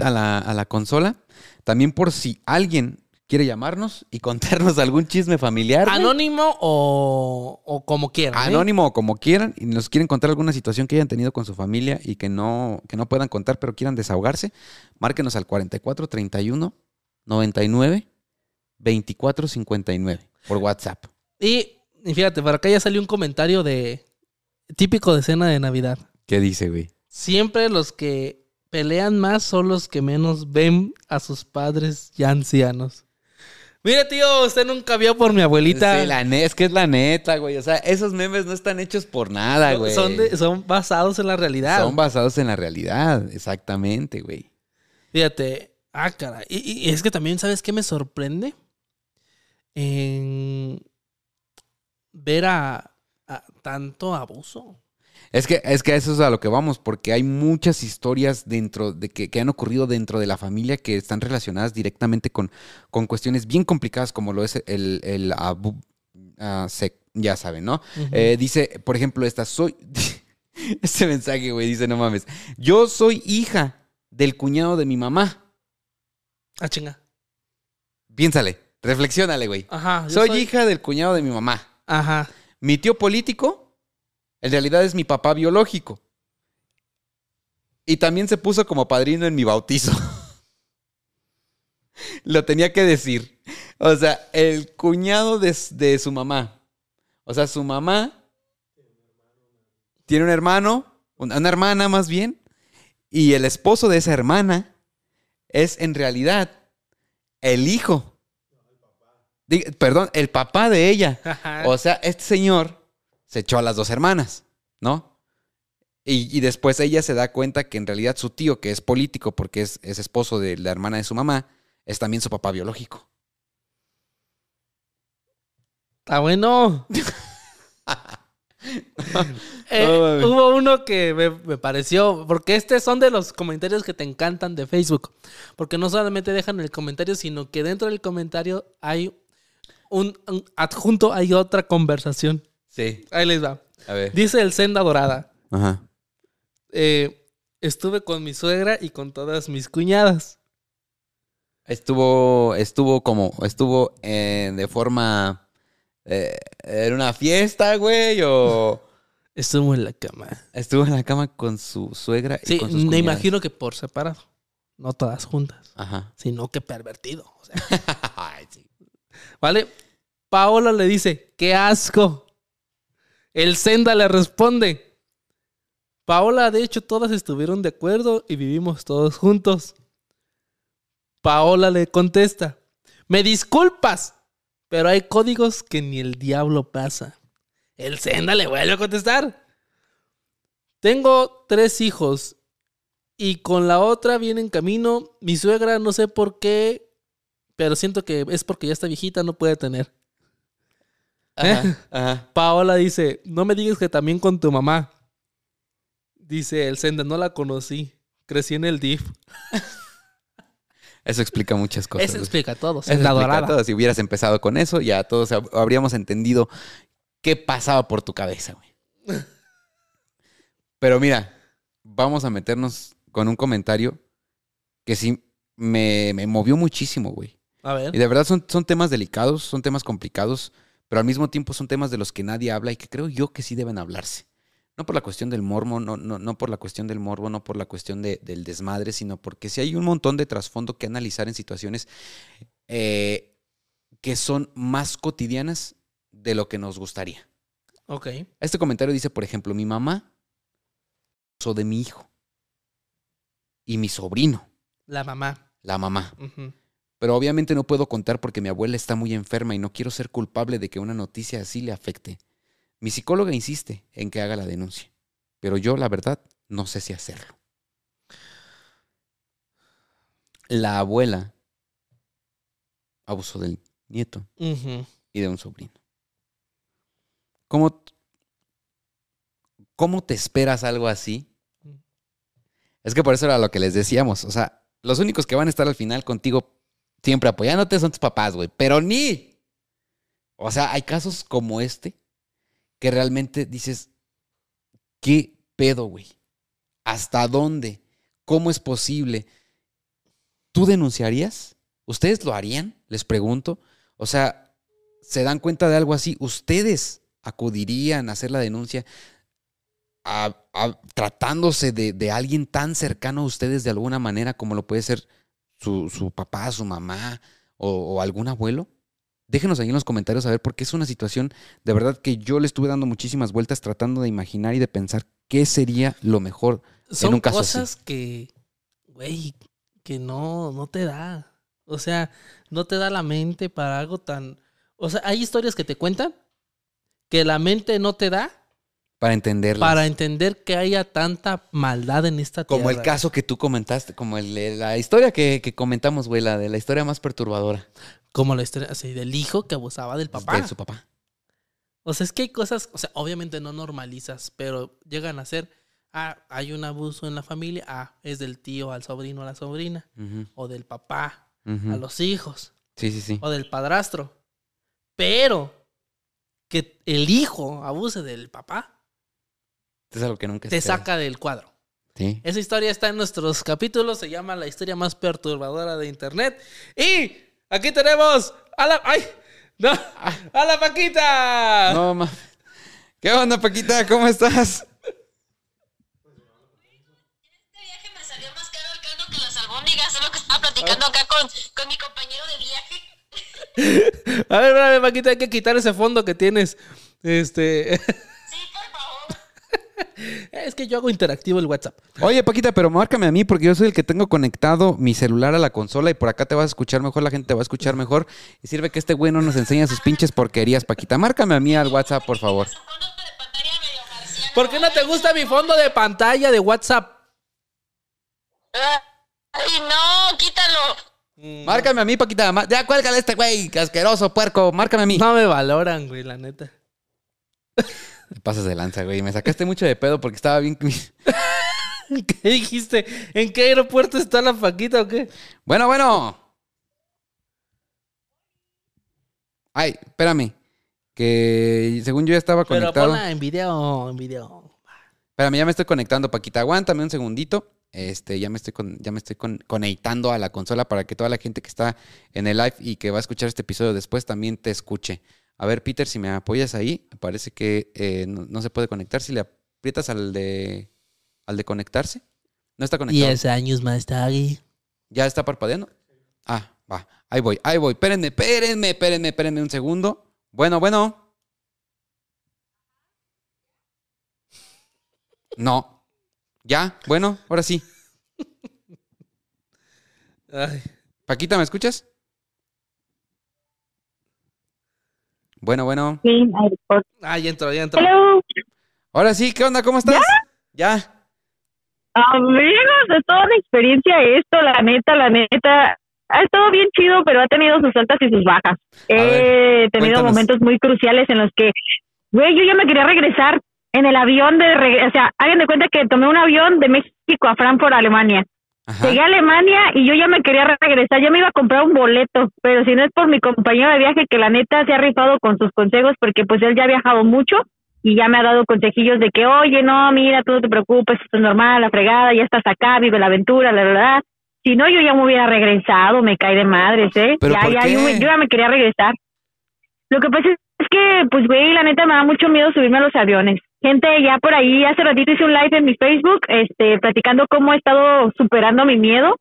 a la, a la consola. También por si alguien quiere llamarnos y contarnos algún chisme familiar. güey. Anónimo o, o como quieran. ¿eh? Anónimo o como quieran, y nos quieren contar alguna situación que hayan tenido con su familia y que no, que no puedan contar, pero quieran desahogarse, márquenos al 44 31 99 24 59 por WhatsApp. Y, y fíjate, para acá ya salió un comentario de típico de cena de Navidad. ¿Qué dice, güey? Siempre los que pelean más son los que menos ven a sus padres ya ancianos. Mire, tío, usted nunca vio por mi abuelita. Sí, la es que es la neta, güey. O sea, esos memes no están hechos por nada, güey. son, de- son basados en la realidad. Son basados en la realidad, exactamente, güey. Fíjate. Ah, cara. Y, y es que también, ¿sabes qué me sorprende? En ver a, a tanto abuso. Es que, es que a eso es a lo que vamos, porque hay muchas historias dentro de que, que han ocurrido dentro de la familia que están relacionadas directamente con, con cuestiones bien complicadas, como lo es el, el abu- ah, sec- ya saben, ¿no? Eh, dice, por ejemplo, esta, soy. este mensaje, güey, dice, no mames. Yo soy hija del cuñado de mi mamá. Ah, chinga. Piénsale, reflexiónale, güey. Ajá. yo Soy, hija del cuñado de mi mamá. Ajá. Mi tío político, en realidad es mi papá biológico. Y también se puso como padrino en mi bautizo. Lo tenía que decir. O sea, el cuñado de, de su mamá. O sea, su mamá tiene un hermano, una una hermana más bien, y el esposo de esa hermana es en realidad el hijo. Perdón, el papá de ella. O sea, este señor se echó a las dos hermanas, ¿no? Y, y después ella se da cuenta que en realidad su tío, que es político porque es, es esposo de la hermana de su mamá, es también su papá biológico. Está bueno. Eh, hubo uno que me, me pareció, porque estos son de los comentarios que te encantan de Facebook, porque no solamente dejan el comentario, sino que dentro del comentario hay un, un adjunto, hay otra conversación. Sí. Ahí les va. A ver. Dice el Senda Dorada, Ajá. eh, estuve con mi suegra y con todas mis cuñadas. Estuvo, estuvo como, estuvo eh, de forma, eh, en una fiesta, güey, o Estuvo en la cama. estuvo en la cama con su suegra y Sí, con sus me cuñadas. imagino que por separado, no todas juntas, Ajá. sino que pervertido. o sea. Ay, sí. ¿Vale? Paola le dice, ¡qué asco! El Senda le responde, Paola, de hecho, todas estuvieron de acuerdo y vivimos todos juntos. Paola le contesta, me disculpas, pero hay códigos que ni el diablo pasa. El Senda le vuelve a contestar. Tengo tres hijos y con la otra viene en camino. Mi suegra, no sé por qué, pero siento que es porque ya está viejita, no puede tener. Ajá, ajá. Paola dice, no me digas que también con tu mamá. Dice el Senda, no la conocí. Crecí en el DIF. Eso explica muchas cosas. Eso explica todo. Eso Senda explica dorada. todo. Si hubieras empezado con eso, ya todos hab- habríamos entendido qué pasaba por tu cabeza, güey. Pero mira, vamos a meternos con un comentario que sí me, me movió muchísimo, güey. A ver. Y de verdad son, son temas delicados, son temas complicados, pero al mismo tiempo son temas de los que nadie habla y que creo yo que sí deben hablarse. No por la cuestión del morbo, no, no, no por la cuestión del morbo, no por la cuestión de- del desmadre, sino porque sí hay un montón de trasfondo que analizar en situaciones eh, que son más cotidianas de lo que nos gustaría. Ok. Este comentario dice, por ejemplo, mi mamá abusó de mi hijo y mi sobrino, La mamá. la mamá. Pero obviamente no puedo contar porque mi abuela está muy enferma y no quiero ser culpable de que una noticia así le afecte. Mi psicóloga insiste en que haga la denuncia, pero yo, la verdad, no sé si hacerlo. La abuela abusó del nieto y de un sobrino. ¿Cómo, ¿Cómo te esperas algo así? Es que por eso era lo que les decíamos. O sea, los únicos que van a estar al final contigo siempre apoyándote son tus papás, güey. Pero ni. O sea, hay casos como este que realmente dices, ¿qué pedo, güey? ¿Hasta dónde? ¿Cómo es posible? ¿Tú denunciarías? ¿Ustedes lo harían? Les pregunto. O sea, ¿se dan cuenta de algo así? ¿Ustedes acudirían a hacer la denuncia a- a- tratándose de, de alguien tan cercano a ustedes de alguna manera como lo puede ser su, su papá, su mamá o, o algún abuelo? Déjenos ahí en los comentarios a ver, porque es una situación de verdad que yo le estuve dando muchísimas vueltas tratando de imaginar y de pensar qué sería lo mejor. Son un caso cosas que, güey, que no, no te da. O sea, no te da la mente para algo tan... O sea, hay historias que te cuentan que la mente no te da Para entenderlas. para entender que haya tanta maldad en esta tierra. Como el caso que tú comentaste, como el, la historia que, que comentamos, güey, la de la historia más perturbadora Como la historia así, del hijo que abusaba del papá. de su papá. O sea, es que hay cosas, o sea, obviamente no normalizas, pero llegan a ser, ah, hay un abuso en la familia, ah, es del tío al sobrino a la sobrina, o del papá a los hijos, Sí, sí, sí. o del padrastro. Pero que el hijo abuse del papá, Es algo que nunca te esperas. saca del cuadro. Sí. Esa historia está en nuestros capítulos, se llama La historia más perturbadora de internet. Y aquí tenemos a la... ¡Ay! ¡No! ¡A la Paquita! No, ma. ¿Qué onda, Paquita? ¿Cómo estás? Este viaje me salió más caro el caldo que las albóndigas, es lo que estaba platicando acá con, con mi compañero de viaje. A ver, espérame, Paquita, hay que quitar ese fondo que tienes. Este. Es que yo hago interactivo el WhatsApp. Oye, Paquita, pero márcame a mí porque yo soy el que tengo conectado mi celular a la consola y por acá te vas a escuchar mejor, la gente te va a escuchar mejor. Y sirve que este güey no nos enseña sus pinches porquerías, Paquita. Márcame a mí al WhatsApp, por favor. ¿Por qué no te gusta mi fondo de pantalla de WhatsApp? Ay, no, quítalo. Márcame a mí, Paquita. Ya cuélgale a este güey, asqueroso, puerco. Márcame a mí. No me valoran, güey, la neta. Te pasas de lanza, güey. Me sacaste mucho de pedo porque estaba bien. ¿Qué dijiste? ¿En qué aeropuerto está la Paquita o qué? Bueno, bueno. Ay, espérame. Que según yo ya estaba Pero conectado. ponla en video, en video. Espérame, ya me estoy conectando, Paquita. Aguántame un segundito. Este, ya me estoy, con- ya me estoy con- conectando a la consola para que toda la gente que está en el live y que va a escuchar este episodio después también te escuche. A ver, Peter, si me apoyas ahí, parece que eh, no, no se puede conectar. Si le aprietas al de, al de conectarse, no está conectado. Diez años más tarde. ¿Ya está parpadeando? Ah, va. Ahí voy, ahí voy. Espérenme, espérenme, espérenme, espérenme un segundo. Bueno, bueno. No. ¿Ya? Bueno, ahora sí. Ay. Paquita, ¿me escuchas? Bueno, bueno. Sí. Ah, ya entró, ya entró. Hello. Ahora sí, ¿qué onda? ¿Cómo estás? ¿Ya? Amigos, es toda una experiencia esto, la neta, la neta. Ha estado bien chido, pero ha tenido sus altas y sus bajas. He ver, tenido cuéntanos. momentos muy cruciales en los que, güey, yo ya me quería regresar en el avión de, reg- o sea, hagan de cuenta que tomé un avión de México a Frankfurt, Alemania. Ajá. Llegué a Alemania y yo ya me quería regresar, ya me iba a comprar un boleto, pero si no es por mi compañero de viaje que la neta se ha rifado con sus consejos porque pues él ya ha viajado mucho y ya me ha dado consejillos de que, oye, no, mira, tú no te preocupes, esto es normal, la fregada, ya estás acá, vive la aventura, la verdad. Si no, yo ya me hubiera regresado, me cae de madres, ¿eh? ¿Pero ya, por ya, qué? yo, yo ya me quería regresar. Lo que pasa es que, pues, güey, la neta me da mucho miedo subirme a los aviones. Gente, ya por ahí, hace ratito hice un live en mi Facebook, este, platicando cómo he estado superando mi miedo.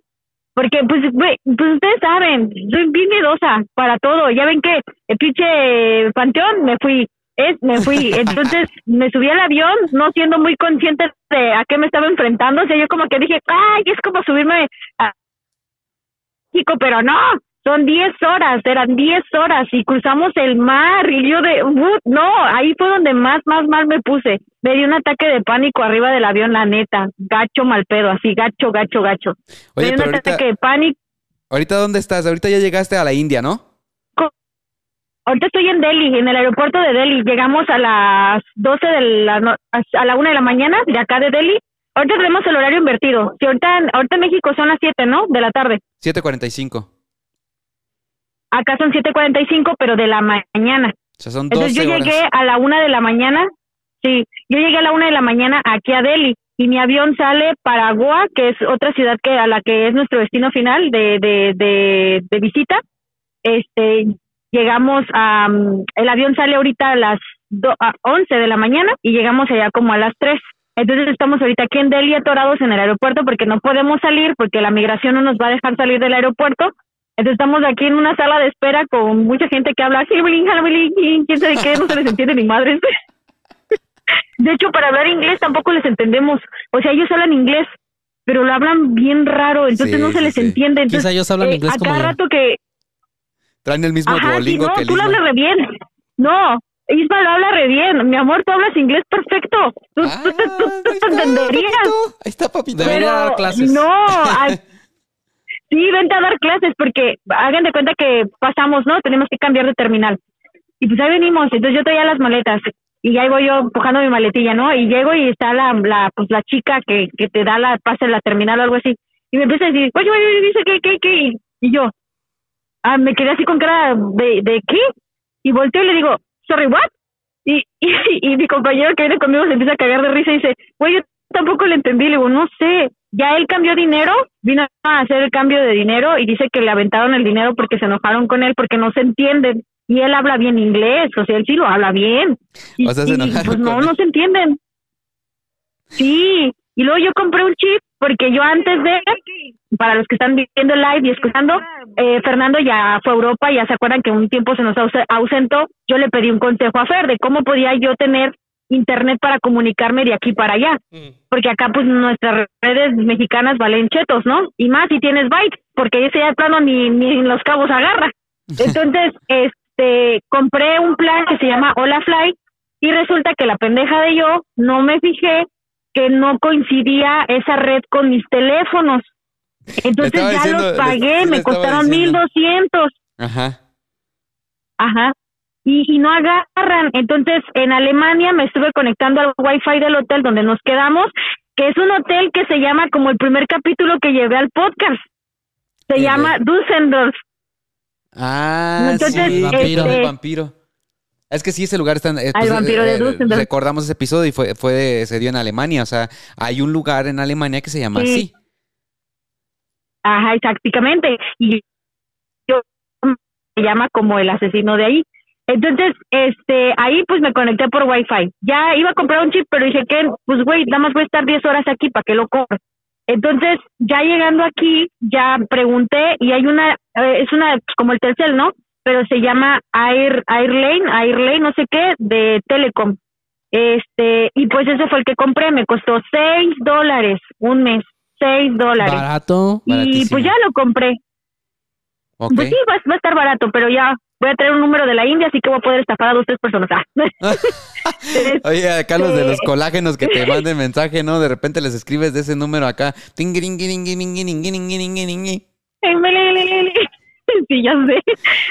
Porque, pues, pues ustedes saben, soy bien miedosa para todo. Ya ven que el pinche panteón me fui, es, me fui. Entonces, me subí al avión, no siendo muy consciente de a qué me estaba enfrentando. O sea, yo como que dije, ay, es como subirme a México, pero no, son 10 horas, eran 10 horas y cruzamos el mar y yo de, "Uh, no, ahí fue donde más, más mal me puse. Me dio un ataque de pánico arriba del avión, la neta, gacho mal pedo, así, gacho, gacho, gacho. me Oye, dio pero un ahorita, ataque de pánico. ¿ahorita dónde estás? Ahorita ya llegaste a la India, ¿no? Ahorita estoy en Delhi, en el aeropuerto de Delhi. Llegamos a las 12 de la no- a la 1 de la mañana de acá de Delhi. Ahorita tenemos el horario invertido. Si ahorita, ahorita en México son las 7, ¿no? De la tarde. 7.45. Acá son 7.45, pero de la mañana. O sea, son 12 Entonces yo horas. llegué a la una de la mañana, sí, yo llegué a la una de la mañana aquí a Delhi y mi avión sale para Goa, que es otra ciudad que a la que es nuestro destino final de, de, de, de visita. Este, llegamos a, mm, el avión sale ahorita a las do- a 11 de la mañana y llegamos allá como a las 3. Entonces estamos ahorita aquí en Delhi atorados en el aeropuerto porque no podemos salir porque la migración no nos va a dejar salir del aeropuerto. Entonces estamos aquí en una sala de espera con mucha gente que habla así, quién sabe qué, no se les entiende ni madres. De hecho, para hablar inglés tampoco les entendemos. O sea, ellos hablan inglés, pero lo hablan bien raro, entonces Sí, no se les sí. entiende. Entonces, Quizá ellos hablan eh, inglés a como cada yo. rato que, Traen el mismo Ajá, sí, no, que el tú lo hablas re bien. No, Isma lo habla re bien. Mi amor, tú hablas inglés perfecto. Tú, Ah, tú, te- tú- tú ahí está, entenderías. papito. Ahí está, papito. Debería Pero dar clases. No, sí, vente a dar clases porque hagan de cuenta que pasamos, ¿no? Tenemos que cambiar de terminal. Y pues ahí venimos, entonces yo traía las maletas y ahí voy yo empujando mi maletilla, ¿no? Y llego y está la, la pues la chica que, que te da la pase la terminal o algo así. Y me empieza a decir, oye, oye, dice que, que, que. Y yo, ah, me quedé así con cara de, de qué? Y volteo y le digo, sorry, what? Y, y, y mi compañero que viene conmigo se empieza a cagar de risa y dice, güey, yo tampoco le entendí. Le digo, no sé, ya él cambió dinero, vino a hacer el cambio de dinero y dice que le aventaron el dinero porque se enojaron con él porque no se entienden. Y él habla bien inglés, o sea, él sí lo habla bien. Y, O sea, se y, enojaron pues no, él. no se entienden. Sí, y luego yo compré un chip porque yo antes de, para los que están viendo el live y escuchando, eh, Fernando ya fue a Europa, ya se acuerdan que un tiempo se nos ause- ausentó, yo le pedí un consejo a Fer de cómo podía yo tener internet para comunicarme de aquí para allá, porque acá pues nuestras redes mexicanas valen chetos, ¿no? Y más si tienes bytes, porque ese ya plano ni, ni en los cabos agarra. Entonces, este, compré un plan que se llama Hola Fly y resulta que la pendeja de yo no me fijé que no coincidía esa red con mis teléfonos. Entonces ya diciendo- los pagué, le me costaron mil diciendo. doscientos. Ajá. Ajá. Y, y no agarran. Entonces, en Alemania me estuve conectando al wifi del hotel donde nos quedamos, que es un hotel que se llama como el primer capítulo que llevé al podcast. Se ¿Qué llama Düsseldorf. Ah, Entonces, sí, este- el vampiro. Es que sí, ese lugar está. eh, vampiro de Düsseldorf. recordamos ese episodio y fue, fue de- se dio en Alemania. O sea, hay un lugar en Alemania que se llama Sí. así. Ajá, exactamente. Y yo me llama como el asesino de ahí. Entonces, este, ahí pues me conecté por wifi. Ya iba a comprar un chip, pero dije que, pues güey, nada más voy a estar 10 horas aquí, ¿para qué lo compro? Entonces, ya llegando aquí, ya pregunté y hay una, eh, es una, pues, como el Telcel, ¿no? Pero se llama Air, Airlane, Airlane, no sé qué, de Telecom. Este, y pues ese fue el que compré, me costó 6 dólares un mes, 6 dólares. Barato. Y Baratísimo. pues ya lo compré. Ok. Pues sí, va, va a estar barato, pero ya voy a traer un número de la India, así que voy a poder estafar a dos tres personas. Ah. Oye, acá los de los Este- colágenos que te manden mensaje, ¿no? De repente les escribes de ese número acá. Sí, ya sé.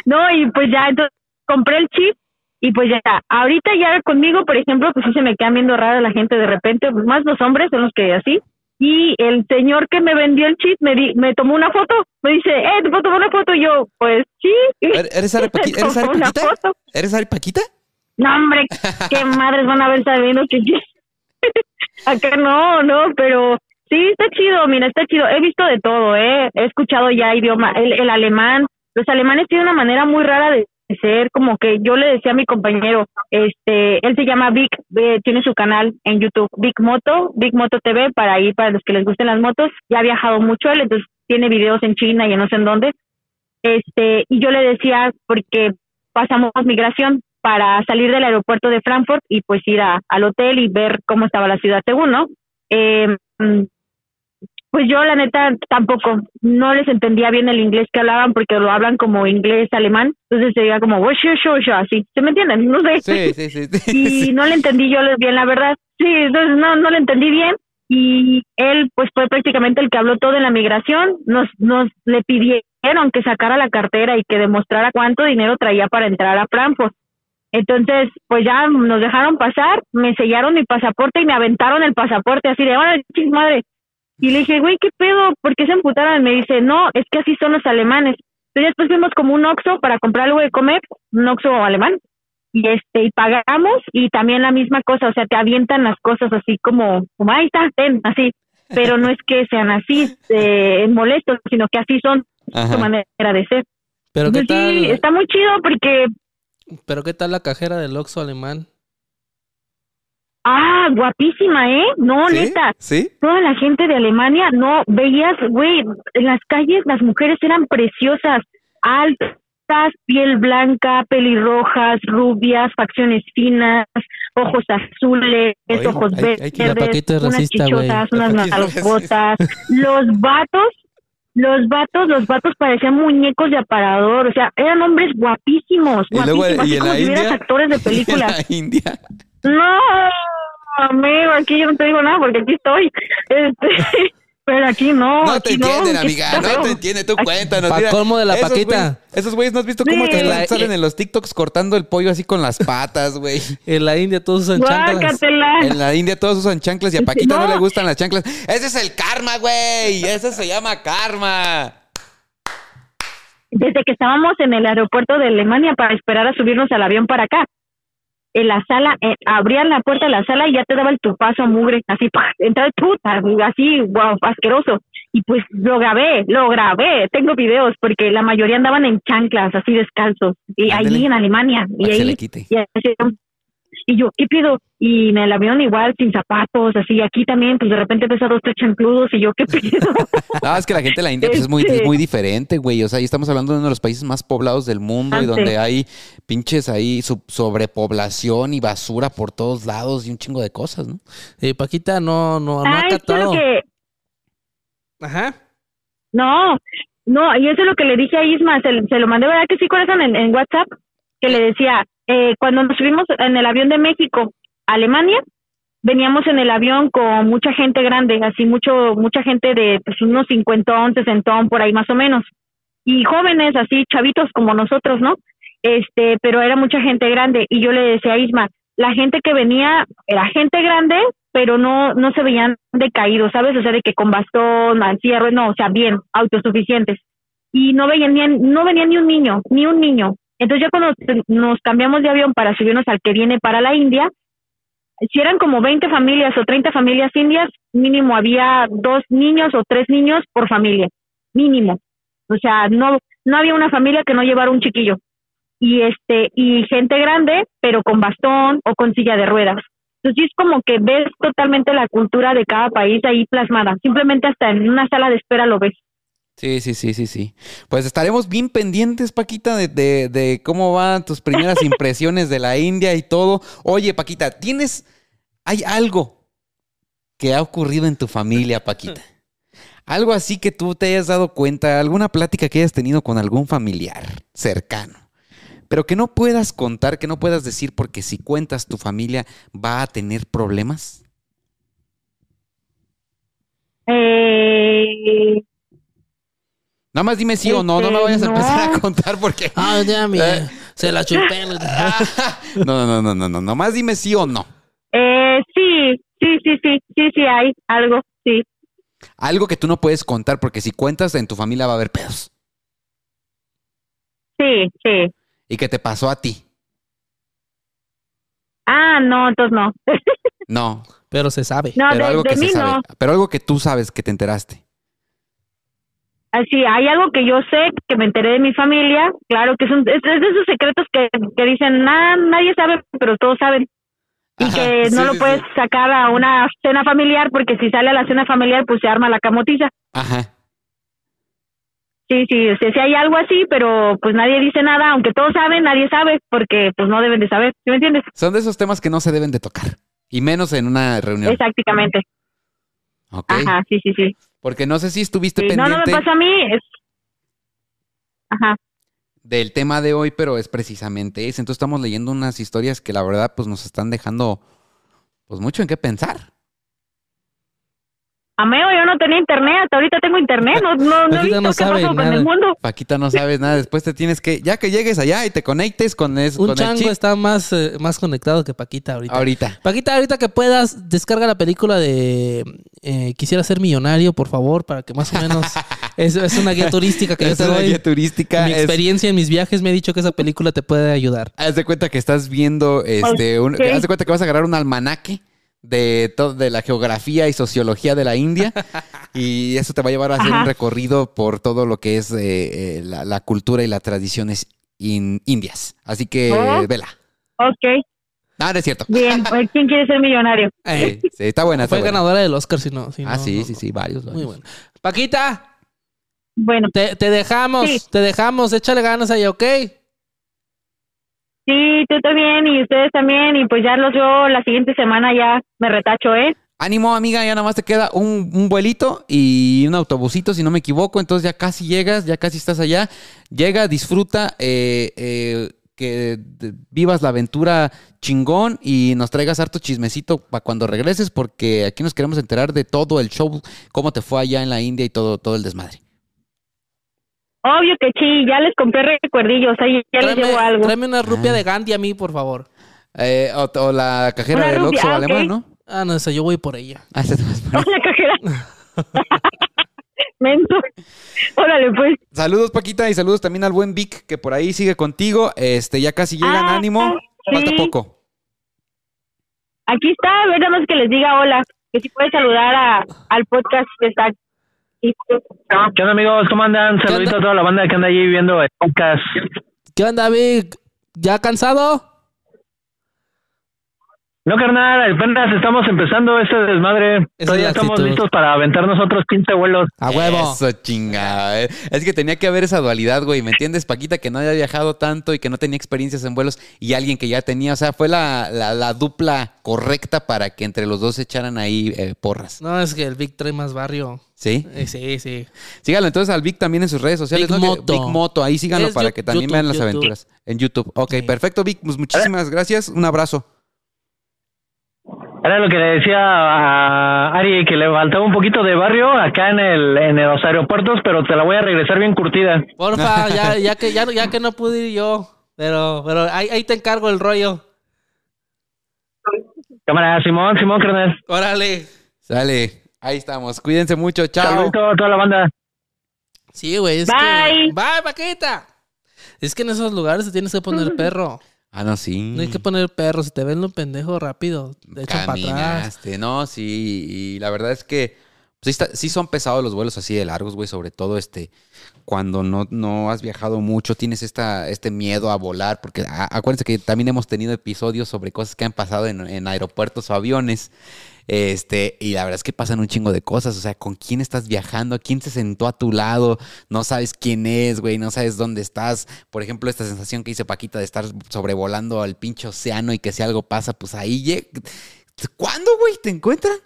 No, y pues ya, entonces compré el chip y pues ya, ahorita ya conmigo, por ejemplo, pues sí se me quedan viendo rara la gente de repente, pues más los hombres son los que así. Y el señor que me vendió el chip me, di, me tomó una foto, me dice, eh, ¿te puedo tomar una foto? Y yo, pues sí. ¿Eres Ari Paquita? ¿Eres Ari Tomó una Paquita? foto. ¿Eres Ari Paquita? No, hombre, qué madres van a ver sabiendo que. Acá no, no, pero sí, está chido, mira, está chido. He visto de todo, ¿eh? He escuchado ya idioma, el, el alemán. Los alemanes tienen una manera muy rara de ser, como que yo le decía a mi compañero, este, él se llama Vic, eh, tiene su canal en YouTube, Big Moto, Big Moto TV, para ir, para los que les gusten las motos. Ya ha viajado mucho él, entonces tiene videos en China y en no sé en dónde. Este, y yo le decía, porque pasamos migración para salir del aeropuerto de Frankfurt y pues ir a- al hotel y ver cómo estaba la ciudad según, ¿no? Eh, pues yo la neta tampoco, no les entendía bien el inglés que hablaban porque lo hablan como inglés alemán, entonces sería como así, ¿se me entienden? No sé Sí, sí, sí. sí, y no le entendí yo bien la verdad. Sí, entonces no, no le entendí bien y él pues fue prácticamente el que habló todo en la migración. Nos, nos le pidieron que sacara la cartera y que demostrara cuánto dinero traía para entrar a Frankfurt. Entonces, pues ya nos dejaron pasar, me sellaron mi pasaporte y me aventaron el pasaporte así de, ¡ay, madre! Y le dije, güey, ¿qué pedo? ¿Por qué se emputaron? Y me dice, no, es que así son los alemanes. Entonces después fuimos como un Oxxo para comprar algo de comer, un Oxxo alemán y este y pagamos y también la misma cosa, o sea, te avientan las cosas así como, como ahí está, ten, así, pero no es que sean así eh, molestos, sino que así son su manera de ser. Pero qué Entonces, tal, sí, está muy chido porque, pero qué tal la cajera del Oxxo alemán. Ah, guapísima, ¿eh? No, ¿Sí? neta, ¿Sí? toda la gente de Alemania, no, veías, güey, en las calles las mujeres eran preciosas, altas, piel blanca, pelirrojas, rubias, facciones finas, ojos azules, Oye, ojos hay- hay verdes, es unas racista, chichotas, La unas nalgotas. Los vatos, los vatos, los vatos parecían muñecos de aparador, o sea, eran hombres guapísimos, Y luego, guapísimos, ¿y en como la si India? actores de En películas. la India. No, amigo, aquí yo no te digo nada porque aquí estoy. Este, pero aquí no. No te entienden, amiga. No te entienden. Tú cuéntanos. Pa' mira. colmo de la Esos Paquita. Esos güeyes, ¿no has visto cómo Sí. te La- salen en los TikToks cortando el pollo así con las patas, güey? En la India todos usan chanclas. En la India todos usan chanclas y a Paquita no, No. le gustan las chanclas. Ese es el karma, güey. Ese se llama karma. Desde que estábamos en el aeropuerto de Alemania para esperar a subirnos al avión para acá. En la sala, eh, abrían la puerta de la sala y ya te daba el tupazo mugre, así, ¡pah! entraba puta, así, wow, asqueroso. Y pues lo grabé, lo grabé, tengo videos, porque la mayoría andaban en chanclas, así descalzos, y Ándale. allí en Alemania. Y se le quite. Y, así, y yo, ¿qué pido? Y en el avión igual, sin zapatos, así. Aquí también, pues de repente ves a dos, tres chancludos y yo, ¿qué pido? No, es que la gente de la India pues, es, muy, Este- es muy diferente, güey. O sea, ahí estamos hablando de uno de los países más poblados del mundo y donde hay pinches ahí sub- sobrepoblación y basura por todos lados y un chingo de cosas, ¿no? Eh, Paquita no, no, no ha Ah, lo catado. que... Ajá. No, no, y eso es lo que le dije a Isma, se, se lo mandé, ¿verdad que sí, corazón? En, en WhatsApp, que le decía, eh, cuando nos subimos en el avión de México a Alemania, veníamos en el avión con mucha gente grande, así mucho, mucha gente de pues, unos cincuentón, sesentón, por ahí más o menos, y jóvenes, así chavitos como nosotros, ¿no? Este, pero era mucha gente grande, y yo le decía a Isma, la gente que venía era gente grande, pero no no se veían decaídos, ¿sabes? O sea, de que con bastón, ruedas, no, o sea, bien, autosuficientes. Y no veían ni, no venía ni un niño, ni un niño. Entonces ya cuando nos cambiamos de avión para subirnos al que viene para la India, si eran como 20 familias o 30 familias indias, mínimo había dos niños o tres niños por familia, mínimo. O sea, no no había una familia que no llevara un chiquillo. Y este y gente grande, pero con bastón o con silla de ruedas. Entonces es como que ves totalmente la cultura de cada país ahí plasmada. Simplemente hasta en una sala de espera lo ves. Sí, sí, sí, sí, sí. Pues estaremos bien pendientes, Paquita, de, de, de cómo van tus primeras impresiones de la India y todo. Oye, Paquita, ¿tienes, hay algo que ha ocurrido en tu familia, Paquita? Algo así que tú te hayas dado cuenta, alguna plática que hayas tenido con algún familiar cercano, pero que no puedas contar, que no puedas decir, porque si cuentas tu familia va a tener problemas. Eh, Nada más dime sí o no, no me vayas a no. empezar a contar porque... Ah, ya, mira. Eh. Se la chupé. No, no, no, no, no, nomás dime sí o no. eh, sí, sí, sí, sí, sí, sí hay algo, sí. Algo que tú no puedes contar porque si cuentas en tu familia va a haber pedos. Sí, sí. ¿Y qué te pasó a ti? Ah, no, entonces no. No, Pero se sabe. no, pero de, algo de que mí se sabe. no. Pero algo que tú sabes que te enteraste. Así, hay algo que yo sé, que me enteré de mi familia, claro que es, un- es, es de esos secretos que, que dicen, "Nah, nadie sabe, pero todos saben. Y Ajá, que sí, no lo sí, puedes sí. sacar a una cena familiar, porque si sale a la cena familiar, pues se arma la camotiza. Ajá. Sí, sí, o sea, sí hay algo así, pero pues nadie dice nada, aunque todos saben, nadie sabe, porque pues no deben de saber, ¿sí me entiendes? Son de esos temas que no se deben de tocar. Y menos en una reunión. Exactamente. Ok. Ajá, sí, sí, sí. Porque no sé si estuviste Sí, No, no me pendiente pasa a mí. es- Ajá. del tema de hoy, pero es precisamente ese. Entonces estamos leyendo unas historias que la verdad pues nos están dejando pues mucho en qué pensar. Ameo, yo no tenía internet, hasta ahorita tengo internet, no, no, no he Ahorita visto no qué con nada. el mundo. Paquita no sabes nada. Después te tienes que, ya que llegues allá y te conectes con, es, Un con el chango chip está más, eh, más conectado que Paquita ahorita. ahorita. Paquita, ahorita que puedas, descarga la película de eh, Quisiera ser millonario, por favor, para que más o menos... es, es una guía turística que yo Es te una doy. guía turística. Mi es- experiencia en mis viajes me ha dicho que esa película te puede ayudar. Haz de cuenta que estás viendo, este, un- haz de cuenta que vas a agarrar un almanaque de todo, de la geografía y sociología de la India y eso te va a llevar a hacer Ajá. un recorrido por todo lo que es eh, eh, la, la cultura y las tradiciones in- indias. Así que, Oh. vela. Ok, Ah, no es cierto. bien. Oye, ¿Quién quiere ser millonario? Eh, Sí, está buena. está fue buena. ganadora del Oscar, si no. si Ah, no, sí, no, sí, sí, varios. Muy varios. bueno. Paquita, Bueno, Te, te dejamos, Sí. te dejamos. Échale ganas ahí, ¿ok? Sí, tú también y ustedes también. Y pues ya los veo la siguiente semana, ya me retacho, ¿eh? Ánimo, amiga, ya nada más te queda un, un vuelito y un autobusito, si no me equivoco. Entonces ya casi llegas, ya casi estás allá. Llega, disfruta, eh, eh, que vivas la aventura chingón y nos traigas harto chismecito para cuando regreses, porque aquí nos queremos enterar de todo el show, cómo te fue allá en la India y todo, todo el desmadre. Obvio que sí, ya les compré recuerdillos, ahí ya les Tráeme, llevo algo. tráeme una rupia de Gandhi a mí, por favor. Eh, o, o la cajera Una del Oxxo ah, alemán. ¿no? Ah, no, esa, yo voy por ella. Ah, te vas la cajera. Mento. Órale, pues. Saludos, Paquita, y saludos también al buen Vic, que por ahí sigue contigo. Este, ya casi llegan, Ah, ánimo. Falta sí. poco. Aquí está, a ver, nada más que les diga hola. Que si puede saludar a, al podcast que está. ¿Qué onda amigos? ¿Cómo andan? ¿Qué Saludito onda? a toda la banda que anda allí viendo el podcast. ¿Qué onda, Vic? ¿Ya cansado? No, carnal, apenas estamos empezando este desmadre. Esa Todavía estamos listos para aventarnos otros 15 vuelos. A huevo. Eso, chinga. eh. Es que tenía que haber esa dualidad, güey. ¿Me entiendes, Paquita? Que no había viajado tanto y que no tenía experiencias en vuelos y alguien que ya tenía. O sea, fue la, la- la dupla correcta para que entre los dos se echaran ahí eh, porras. No, es que el Vic trae más barrio. ¿Sí? Eh, sí, sí. Síganlo entonces al Vic también en sus redes sociales. Big ¿no? Moto. Big Moto. Ahí síganlo Es para que también YouTube, vean las YouTube. aventuras. En YouTube. Ok, Sí. perfecto, Vic. Pues muchísimas gracias. Un abrazo. Era lo que le decía a Ari, que le faltaba un poquito de barrio acá en, el, en los aeropuertos, pero te la voy a regresar bien curtida. Porfa, ya, ya, que, ya, ya que no pude ir yo. Pero, pero ahí, ahí te encargo el rollo. Cámara, Simón, Simón, carnal. Órale. Sale. Ahí estamos. Cuídense mucho. Chao. Saludito a toda la banda. Sí, güey. Bye. Que... Bye, Paquita. Es que en esos lugares te tienes que poner perro. Ah, no, sí. No hay que poner perro. Si te ven lo pendejo rápido, te echan para atrás. No, sí, y la verdad es que pues, sí, está- sí son pesados los vuelos así de largos, güey, sobre todo este cuando no, no has viajado mucho, tienes esta, este miedo a volar, porque a- acuérdense que también hemos tenido episodios sobre cosas que han pasado en, en aeropuertos o aviones, este, y la verdad es que pasan un chingo de cosas, o sea, con quién estás viajando, quién se sentó a tu lado, no sabes quién es, güey, no sabes dónde estás, por ejemplo, esta sensación que dice Paquita de estar sobrevolando al pinche océano y que si algo pasa, pues ahí llega. ¿Cuándo, güey? ¿Te encuentran?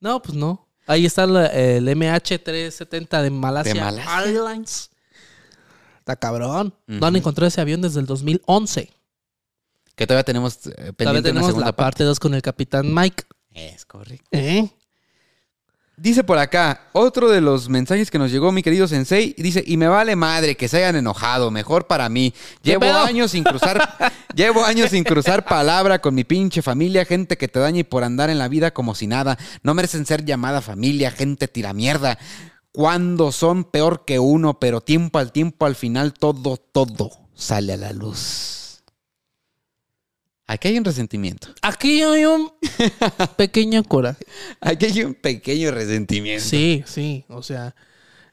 No, pues no. Ahí está el MH370 de Malasia, De Malasia. Airlines. Está cabrón. No han encontrado ese avión desde el 2011. Que todavía tenemos eh, pendiente Todavía una tenemos segunda la parte 2 con el capitán Mike. Es correcto. ¿Eh? Dice por acá, otro de los mensajes que nos llegó mi querido Sensei, dice, y me vale madre que se hayan enojado, mejor para mí. Llevo años sin cruzar, llevo años sin cruzar palabra con mi pinche familia, gente que te daña y por andar en la vida como si nada. No merecen ser llamada familia, gente tira mierda. Cuando son peor que uno, pero tiempo al tiempo, al final todo, todo sale a la luz. Aquí hay un resentimiento. Aquí hay un pequeño coraje. Aquí hay un pequeño resentimiento. Sí, sí. O sea.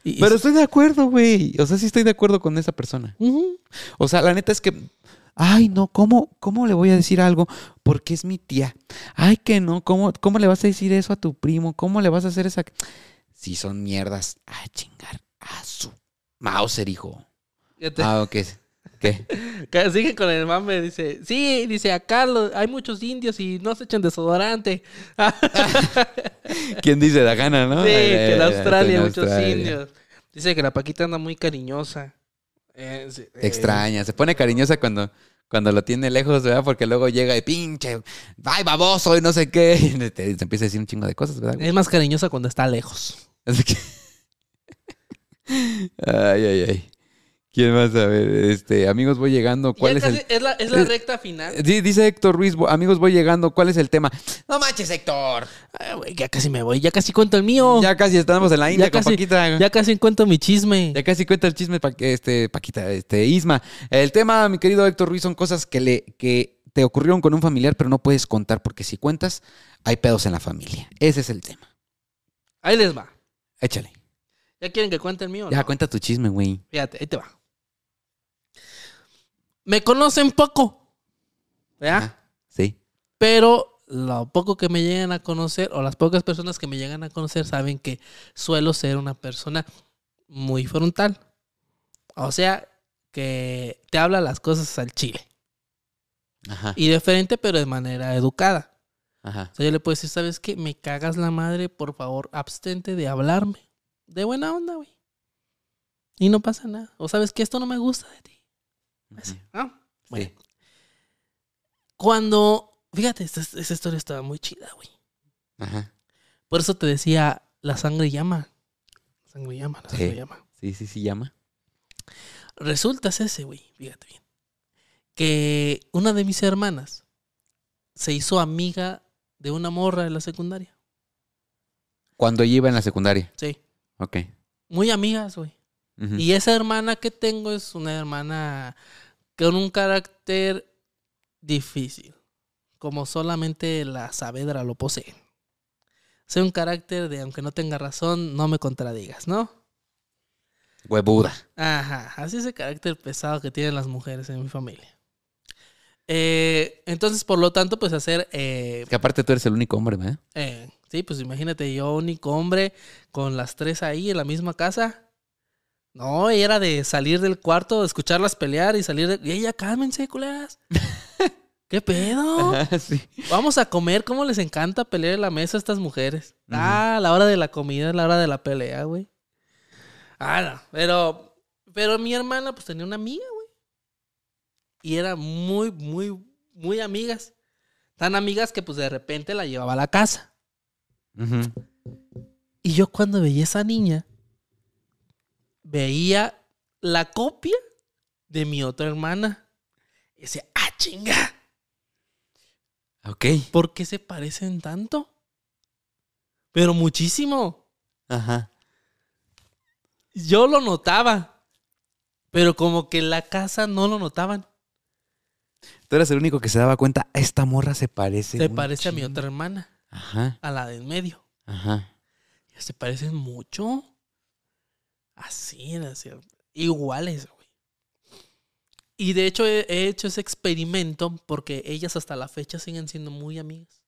y- y- Pero estoy de acuerdo, güey. O sea, sí estoy de acuerdo con esa persona. O sea, la neta es que. Ay, no, ¿cómo, cómo le voy a decir algo? Porque es mi tía. Ay, que no, ¿cómo, ¿cómo le vas a decir eso a tu primo? ¿Cómo le vas a hacer esa.? Si son mierdas, a chingar a su Mauser, hijo. Fíjate, Ah, ok. ¿Qué? que Sigue con el mame. Dice: Sí, dice acá lo- hay muchos indios y no se echan desodorante. ¿Quién dice la gana, no? Sí, que en ay, Australia hay muchos Australia. indios. Dice que la Paquita anda muy cariñosa. Eh, eh, Extraña, se pone cariñosa cuando, cuando lo tiene lejos, ¿verdad? Porque luego llega y pinche, ay, baboso y no sé qué. Y te, te empieza a decir un chingo de cosas, ¿verdad? Es más cariñosa cuando está lejos. Así que- Ay, ay, ay. ¿Quién más a ver? Este, amigos, voy llegando. ¿Cuál es el...? es la, es la eh, recta final. Sí, dice Héctor Ruiz, amigos, voy llegando. ¿Cuál es el tema? No manches, Héctor. Ay, güey, ya casi me voy, ya casi cuento el mío. Ya casi estamos en la India Ya con casi- Paquita. Ya casi cuento mi chisme. Ya casi cuenta el chisme, Pa- este, Paquita, este, Isma. El tema, mi querido Héctor Ruiz, son cosas que, le, que te ocurrieron con un familiar, pero no puedes contar porque si cuentas, hay pedos en la familia. Ese es el tema. Ahí les va. Échale. ¿Ya quieren que cuente el mío? Ya no? cuenta tu chisme, güey. Fíjate, ahí te va. Me conocen poco. ¿verdad? Ajá, Sí. Pero lo poco que me llegan a conocer, o las pocas personas que me llegan a conocer, saben que suelo ser una persona muy frontal. O sea, que te habla las cosas al chile. Ajá. Y de frente, pero de manera educada. Ajá. O sea, yo le puedo decir, ¿sabes qué? Me cagas la madre, por favor, abstente de hablarme. De buena onda, güey. Y no pasa nada. O sabes que esto no me gusta de ti. Así. Bueno. Sí. Cuando, fíjate, esta, esta historia estaba muy chida, güey. Ajá. Por eso te decía, la sangre llama. La sangre llama, la Sí. sangre llama. Sí, sí, sí, llama. Resulta ese, güey, fíjate bien. Que una de mis hermanas se hizo amiga de una morra de la secundaria. Cuando ella iba en la secundaria. Sí. Ok. Muy amigas, güey. Y esa hermana que tengo es una hermana con un carácter difícil. Como solamente la Saavedra lo posee. Es un carácter de, aunque no tenga razón, no me contradigas, ¿no? Huevuda. Ajá, así ese carácter pesado que tienen las mujeres en mi familia. Eh, entonces, por lo tanto, pues hacer... eh, Que aparte tú eres el único hombre, ¿verdad? eh, sí, pues imagínate, yo único hombre con las tres ahí en la misma casa. No, y era de salir del cuarto, escucharlas pelear y salir de... Y ella, cálmense, culeras. ¿Qué pedo? Ajá, sí. Vamos a comer, ¿cómo les encanta pelear en la mesa a estas mujeres? Ah, la hora de la comida es la hora de la pelea, güey. Ah, no, pero, pero mi hermana pues tenía una amiga, güey. Y era muy, muy, muy amigas. Tan amigas que pues de repente la llevaba a la casa. Y yo cuando veía a esa niña, veía la copia de mi otra hermana. Y decía, ah, chinga, Ok. ¿por qué se parecen tanto? Pero muchísimo. Ajá. Yo lo notaba. Pero como que en la casa no lo notaban. Tú eras el único que se daba cuenta, esta morra se parece. Se parece a mi chingo". otra hermana, Ajá, a la de en medio. ajá. Se parecen mucho. Así, era cierto. Iguales, güey. Y de hecho he, he hecho ese experimento porque ellas hasta la fecha siguen siendo muy amigas.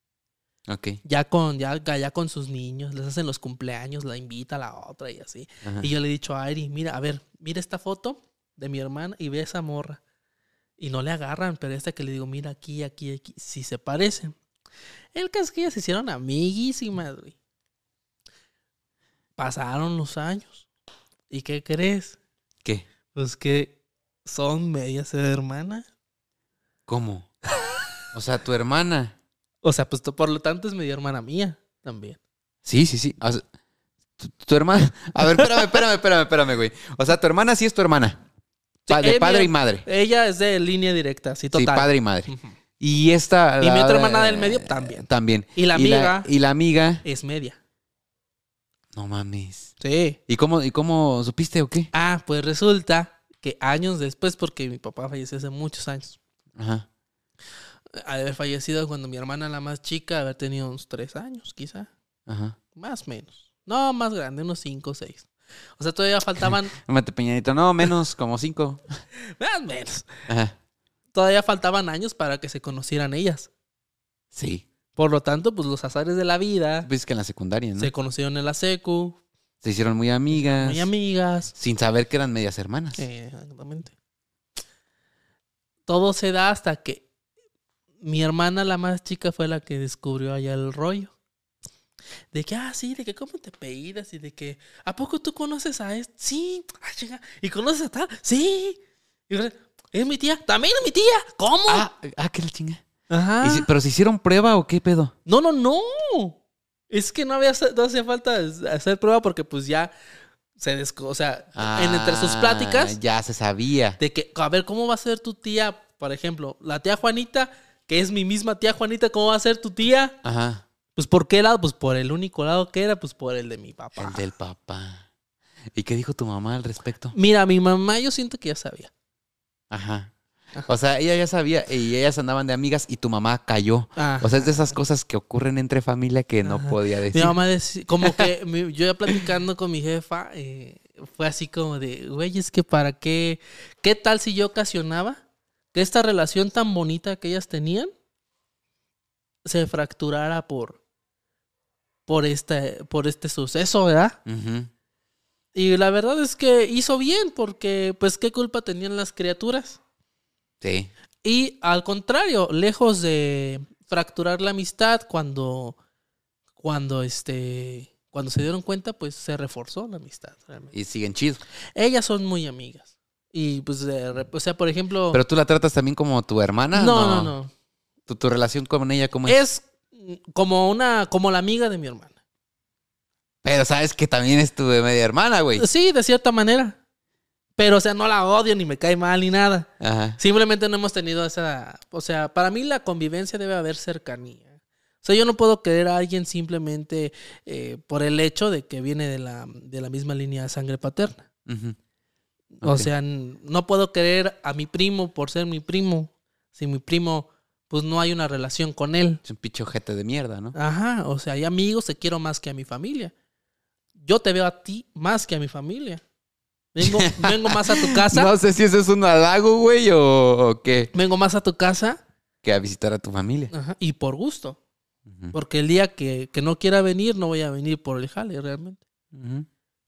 Ok. Ya con, ya, ya con sus niños, les hacen los cumpleaños, la invita a la otra y así. Ajá. Y yo le he dicho a Airi, mira, a ver, mira esta foto de mi hermana y ve esa morra. Y no le agarran, pero esta que le digo, mira aquí, aquí, aquí, sí se parecen. El caso es que ellas se hicieron amiguísimas, güey. Pasaron los años. ¿Y qué crees? ¿Qué? Pues que son medias hermanas. ¿Cómo? O sea, tu hermana. O sea, pues por lo tanto es media hermana mía también. Sí, sí, sí. O sea, tu, tu hermana. A ver, espérame, espérame, espérame, espérame, güey. O sea, tu hermana sí es tu hermana. Pa- de padre y madre. Ella es de línea directa, sí, Sí, total. padre y madre. Y esta. Y mi otra hermana del medio también. También. Y la amiga. Y la, amiga. Es media. No mames. Sí. ¿Y cómo, ¿Y cómo supiste o qué? Ah, pues resulta que años después, porque mi papá falleció hace muchos años, Ajá. al haber fallecido cuando mi hermana, la más chica, haber tenido unos tres años, quizá. Ajá. Más o menos. No, más grande, unos cinco o seis. O sea, todavía faltaban, Mate Peñanito. No, menos, como cinco. más o menos. Ajá. Todavía faltaban años para que se conocieran ellas. Sí. Por lo tanto, pues los azares de la vida Pues que en la secundaria, ¿no? se Se, conocieron en la secu, hicieron muy amigas. muy amigas. Sin saber que eran medias hermanas. Eh, exactamente. Todo se da hasta que mi hermana, la más chica, fue la que descubrió allá el rollo. De que, ah, sí, de que cómo te peidas y de que, ¿a poco tú conoces a este? Sí, ah, chinga. ¿Y conoces a tal? Sí. Y es mi tía, también es mi tía. ¿Cómo? Ah, ah, qué la chinga. Ajá. ¿Y si- ¿Pero se hicieron prueba o qué pedo? No, no, no. Es que no había no hacía falta hacer prueba porque pues ya se desco, o sea, en entre sus Ah, pláticas Ya se sabía. de que, a ver, ¿cómo va a ser tu tía? Por ejemplo, la tía Juanita, que es mi misma tía Juanita, ¿cómo va a ser tu tía? Ajá. Pues ¿por qué lado? Pues por el único lado que era, pues por el de mi papá. El del papá. ¿Y qué dijo tu mamá al respecto? Mira, mi mamá yo siento que ya sabía. Ajá. O sea, ella ya sabía y ellas andaban de amigas y tu mamá cayó. O sea, es de esas cosas que ocurren entre familia que no Ajá. podía Mi decir. mamá decía, como que mi- yo ya platicando con mi jefa, eh, fue así como de, güey, es que para qué, ¿qué tal si yo ocasionaba que esta relación tan bonita que ellas tenían se fracturara por, por este, por este suceso, ¿verdad? Y la verdad es que hizo bien, porque pues qué culpa tenían las criaturas. Sí. Y al contrario, lejos de fracturar la amistad cuando, cuando este, cuando se dieron cuenta, pues se reforzó la amistad. realmente. Y siguen chido. Ellas son muy amigas. Y pues, o sea, por ejemplo... Pero tú la tratas también como tu hermana. no, no, no. ¿Tu, tu relación con ella cómo es? Es como una, como la amiga de mi hermana. Pero sabes que también es tu media hermana, güey. Sí, de cierta manera. Pero, o sea, no la odio ni me cae mal ni nada. Ajá. Simplemente no hemos tenido esa... O sea, para mí la convivencia debe haber cercanía. O sea, yo no puedo querer a alguien simplemente eh, por el hecho de que viene de la, de la misma línea de sangre paterna. Ujú. O sea, no puedo querer a mi primo por ser mi primo. Si mi primo, pues no hay una relación con él. Es un pinche ojete de mierda, ¿no? Ajá, o sea, hay amigos que quiero más que a mi familia. Yo te veo a ti más que a mi familia. Vengo, vengo más a tu casa. No sé si eso es un halago, güey, o, o qué. Vengo más a tu casa Que a visitar a tu familia. ajá, y por gusto. Porque el día que, que no quiera venir, no voy a venir por el jale realmente.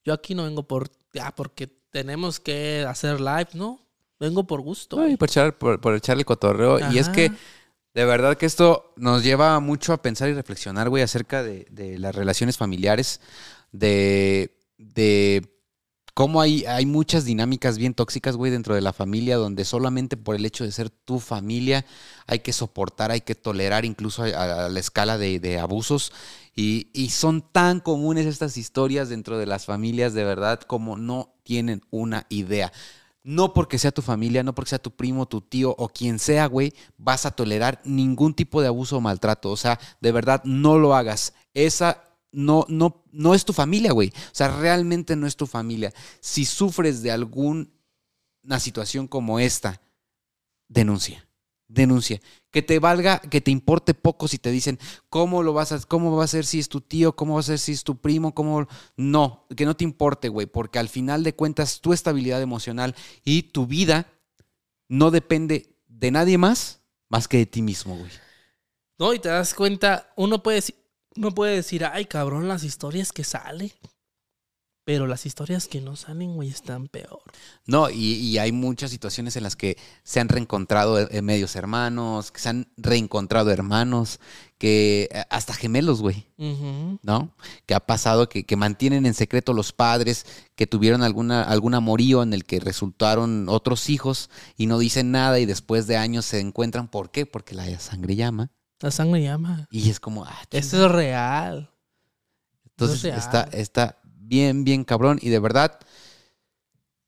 Yo aquí no vengo por, ah, porque tenemos que hacer live, ¿no? Vengo por gusto. Por, echar, por, por echarle cotorreo. Y es que, de verdad que esto nos lleva mucho a pensar y reflexionar, güey, acerca de, de las relaciones familiares, de, de cómo hay, hay muchas dinámicas bien tóxicas, güey, dentro de la familia, donde solamente por el hecho de ser tu familia hay que soportar, hay que tolerar incluso a, la escala de, de abusos. Y, y son tan comunes estas historias dentro de las familias, de verdad, como no tienen una idea. No porque sea tu familia, no porque sea tu primo, tu tío o quien sea, güey, vas a tolerar ningún tipo de abuso o maltrato. O sea, de verdad, no lo hagas. Esa no, no, no es tu familia, güey. O sea, realmente no es tu familia. Si sufres de alguna situación como esta, denuncia. Denuncia. Que te valga, que te importe poco si te dicen cómo lo vas a, cómo va a ser si es tu tío, cómo va a ser si es tu primo, cómo. No, que no te importe, güey, porque al final de cuentas tu estabilidad emocional y tu vida no depende de nadie más más que de ti mismo, güey. No, y te das cuenta, uno puede decir, uno puede decir, ay cabrón, las historias que salen. Pero las historias que no salen, güey, están peor. No, y, y hay muchas situaciones en las que se han reencontrado eh, medios hermanos, que se han reencontrado hermanos, que eh, hasta gemelos, güey. ¿no? Que ha pasado que, que mantienen en secreto los padres, que tuvieron alguna, algún amorío en el que resultaron otros hijos y no dicen nada y después de años se encuentran. ¿Por qué? Porque la sangre llama. La sangre llama. Y es como, ah, Esto es real. Entonces es real. está, está bien, bien cabrón. Y de verdad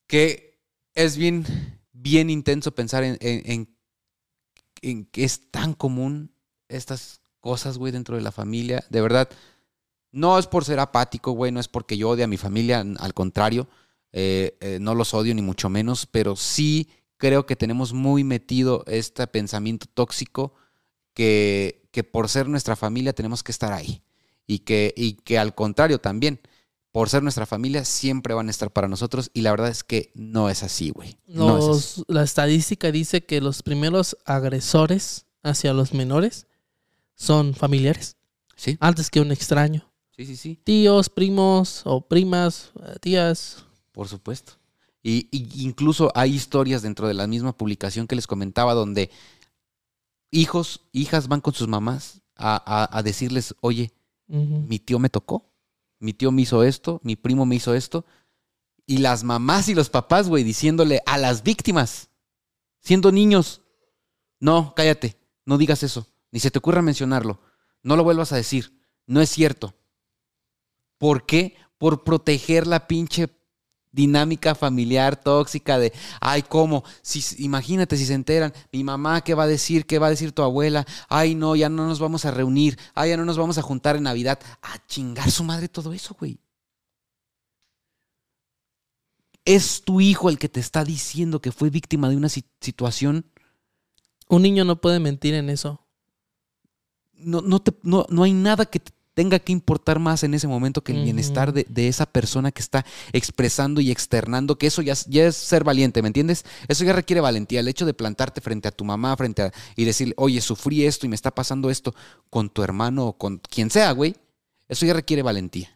que es bien, bien intenso pensar en, en- en- en que es tan común estas cosas, güey, dentro de la familia. De verdad, no es por ser apático, güey, no es porque yo odie a mi familia, al contrario, eh, eh, no los odio ni mucho menos, pero sí creo que tenemos muy metido este pensamiento tóxico que, que por ser nuestra familia tenemos que estar ahí. Y que, y que al contrario también, por ser nuestra familia, siempre van a estar para nosotros. Y la verdad es que no es así, güey. No es así. La estadística dice que los primeros agresores hacia los menores son familiares, Sí, antes que un extraño. sí, sí, sí. Tíos, primos o primas, eh, tías. Por supuesto. Y, y incluso hay historias dentro de la misma publicación que les comentaba donde hijos, hijas van con sus mamás a, a- a decirles, oye, mi tío me tocó, mi tío me hizo esto, mi primo me hizo esto. Y las mamás y los papás, güey, diciéndole a las víctimas, siendo niños, no, cállate, no digas eso, ni se te ocurra mencionarlo, no lo vuelvas a decir, no es cierto. ¿Por qué? Por proteger la pinche dinámica familiar tóxica de, ay, ¿cómo? Si, imagínate si se enteran, mi mamá, ¿qué va a decir? ¿Qué va a decir tu abuela? Ay, no, ya no nos vamos a reunir, ay, ya no nos vamos a juntar en Navidad. A chingar su madre todo eso, güey. Es tu hijo el que te está diciendo que fue víctima de una si- situación. Un niño no puede mentir en eso. No, no, te- no, no hay nada que te tenga que importar más en ese momento que el bienestar de, de esa persona que está expresando y externando, que eso ya, es- ya es ser valiente, ¿me entiendes? Eso ya requiere valentía, el hecho de plantarte frente a tu mamá, frente a, y decirle, oye, sufrí esto y me está pasando esto con tu hermano o con quien sea, güey, eso ya requiere valentía.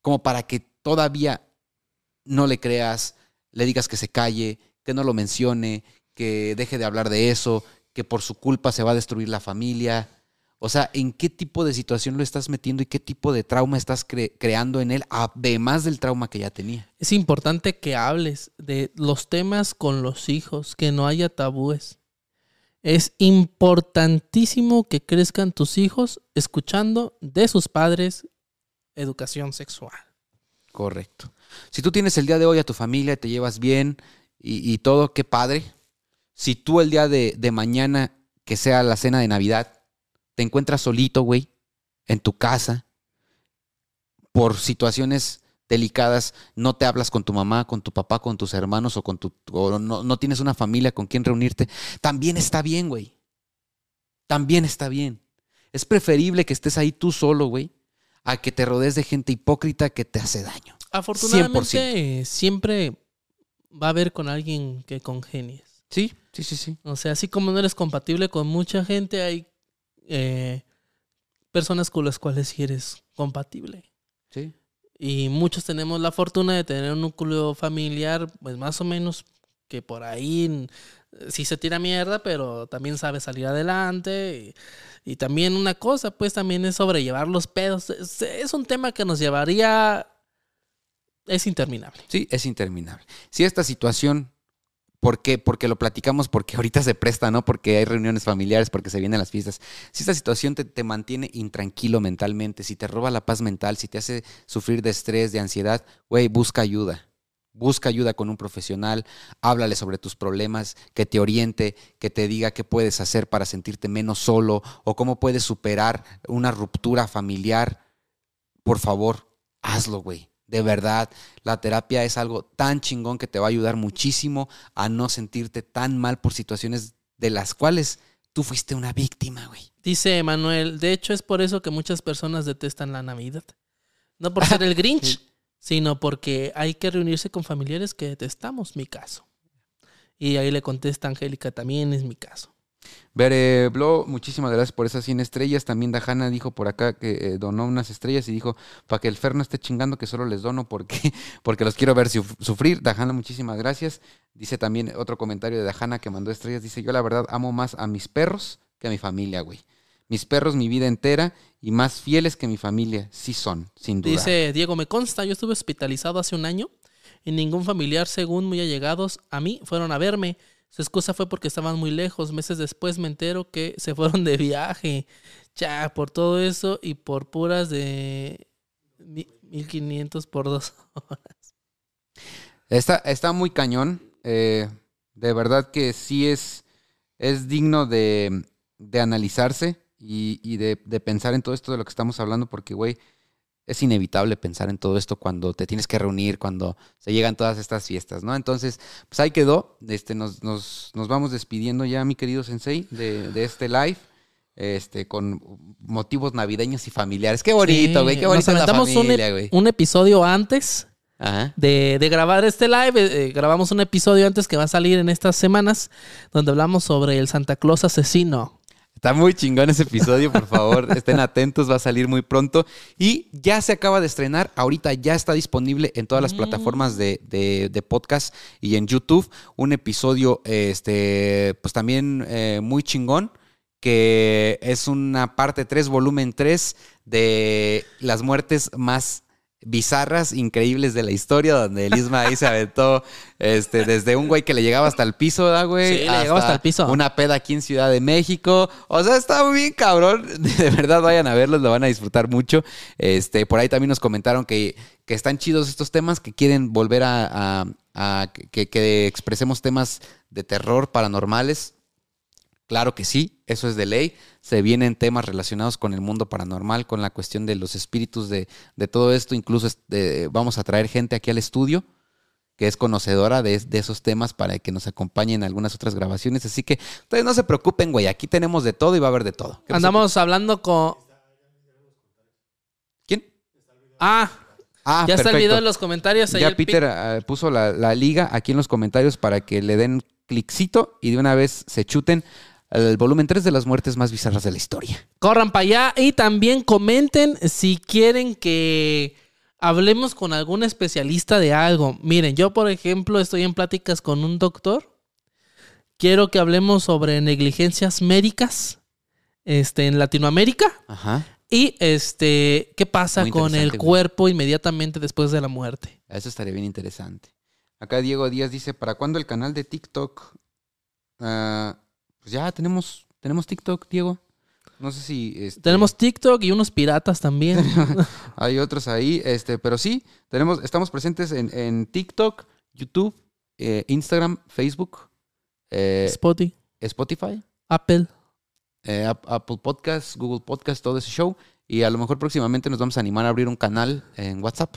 Como para que todavía no le creas, le digas que se calle, que no lo mencione, que deje de hablar de eso, que por su culpa se va a destruir la familia. O sea, ¿en qué tipo de situación lo estás metiendo y qué tipo de trauma estás cre- creando en él, además del trauma que ya tenía? Es importante que hables de los temas con los hijos, que no haya tabúes. Es importantísimo que crezcan tus hijos escuchando de sus padres educación sexual. Correcto. Si tú tienes el día de hoy a tu familia, te llevas bien y, y todo, qué padre. Si tú el día de, de mañana, que sea la cena de Navidad, te encuentras solito, güey, en tu casa, por situaciones delicadas, no te hablas con tu mamá, con tu papá, con tus hermanos o con tu o no, no tienes una familia con quien reunirte, también está bien, güey. También está bien. Es preferible que estés ahí tú solo, güey, a que te rodees de gente hipócrita que te hace daño. Afortunadamente, siempre va a haber con alguien que congenies. Sí, sí, sí, sí. O sea, así como no eres compatible con mucha gente, hay eh, personas con las cuales sí eres compatible. Sí. Y muchos tenemos la fortuna de tener un núcleo familiar, pues más o menos que por ahí mm, sí se tira mierda, pero también sabe salir adelante. Y, y también una cosa, pues también es sobrellevar los pedos. Es, es un tema que nos llevaría... Es interminable. Sí, es interminable. Si esta situación, ¿por qué? Porque lo platicamos, porque ahorita se presta, ¿no? Porque hay reuniones familiares, porque se vienen las fiestas. Si esta situación te, te mantiene intranquilo mentalmente, si te roba la paz mental, si te hace sufrir de estrés, de ansiedad, güey, busca ayuda. Busca ayuda con un profesional, háblale sobre tus problemas, que te oriente, que te diga qué puedes hacer para sentirte menos solo o cómo puedes superar una ruptura familiar. Por favor, hazlo, güey. De verdad, la terapia es algo tan chingón que te va a ayudar muchísimo a no sentirte tan mal por situaciones de las cuales tú fuiste una víctima, güey. Dice Manuel, de hecho es por eso que muchas personas detestan la Navidad. No por ser el Grinch, sino porque hay que reunirse con familiares que detestamos, mi caso. Y ahí le contesta Angélica, también es mi caso. Bere Blo, muchísimas gracias por esas 100 estrellas. También Dajana dijo por acá que eh, donó unas estrellas y dijo, para que el Fer no esté chingando que solo les dono porque, porque los quiero ver suf- sufrir. Dajana, muchísimas gracias. Dice también otro comentario de Dajana que mandó estrellas. Dice, yo la verdad amo más a mis perros que a mi familia, güey. Mis perros mi vida entera y más fieles que mi familia. Sí son, sin duda. Dice Diego, me consta, yo estuve hospitalizado hace un año y ningún familiar, según muy allegados a mí, fueron a verme. Su excusa fue porque estaban muy lejos. Meses después me entero que se fueron de viaje. Ya, por todo eso y por puras de mi- 1500 por dos horas. Está, está muy cañón. eh, de verdad que sí es, es digno de, de analizarse y, y de, de pensar en todo esto de lo que estamos hablando, porque, güey, es inevitable pensar en todo esto cuando te tienes que reunir, cuando se llegan todas estas fiestas, ¿no? Entonces, pues ahí quedó. Este, nos, nos, nos vamos despidiendo ya, mi querido Sensei, de, de este live. Este, con motivos navideños y familiares. Qué bonito, Sí, güey. Qué nos bonito es la un, familia, ep- güey. un episodio antes Ajá. de, de grabar este live. eh, eh, grabamos un episodio antes que va a salir en estas semanas donde hablamos sobre el Santa Claus asesino. Está muy chingón ese episodio, por favor, estén atentos, va a salir muy pronto. Y ya se acaba de estrenar, ahorita ya está disponible en todas las plataformas de, de- de podcast y en YouTube. Un episodio, este, pues también eh, muy chingón, que es una parte 3, volumen 3 de las muertes más bizarras, increíbles de la historia, donde el Isma ahí se aventó este, desde un güey que le llegaba hasta el piso, ¿verdad, güey? Sí, le llegaba hasta el piso. Una peda aquí en Ciudad de México. O sea, está muy bien, cabrón. De verdad, vayan a verlos, lo van a disfrutar mucho. Este, por ahí también nos comentaron que, que están chidos estos temas, que quieren volver a, a- a que, que expresemos temas de terror paranormales. Claro que sí, eso es de ley. Se vienen temas relacionados con el mundo paranormal, con la cuestión de los espíritus de, de todo esto. Incluso este, vamos a traer gente aquí al estudio que es conocedora de, de esos temas para que nos acompañe en algunas otras grabaciones. Así que ustedes no se preocupen, güey. Aquí tenemos de todo y va a haber de todo. Andamos hablando con... ¿Quién? Ah, Ah, ya está el perfecto. video en los comentarios. ahí Ya Peter eh, puso la, la liga aquí en los comentarios para que le den cliccito y de una vez se chuten el volumen 3 de las muertes más bizarras de la historia. Corran para allá y también comenten si quieren que hablemos con algún especialista de algo. Miren, yo por ejemplo estoy en pláticas con un doctor. Quiero que hablemos sobre negligencias médicas este, en Latinoamérica. Ajá. Y este, ¿qué pasa Muy con el güey. cuerpo inmediatamente después de la muerte? Eso estaría bien interesante. Acá Diego Díaz dice, ¿para cuándo el canal de TikTok? Ah, pues ya tenemos, tenemos TikTok, Diego. No sé si este, Tenemos TikTok y unos piratas también. hay otros ahí, este, pero sí, tenemos, estamos presentes en, en TikTok, YouTube, eh, Instagram, Facebook, eh, Spotify, Spotify, Apple. eh, Ap- Apple Podcast, Google Podcast, todo ese show. Y a lo mejor próximamente nos vamos a animar a abrir un canal en WhatsApp.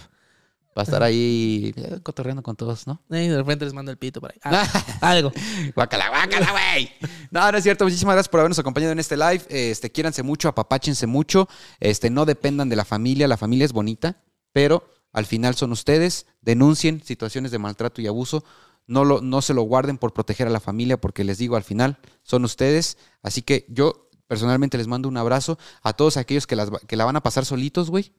Va a estar ahí eh, cotorreando con todos, ¿no? Eh, de repente les mando el pito por ahí. Ah, algo. Guácala, guácala, güey. No, no es cierto. Muchísimas gracias por habernos acompañado en este live. Este, quiéranse mucho, apapáchense mucho. Este, no dependan de la familia. La familia es bonita, pero al final son ustedes. Denuncien situaciones de maltrato y abuso. No, lo, no se lo guarden por proteger a la familia, porque les digo, al final son ustedes. Así que yo personalmente les mando un abrazo a todos aquellos que, las, que la van a pasar solitos, güey,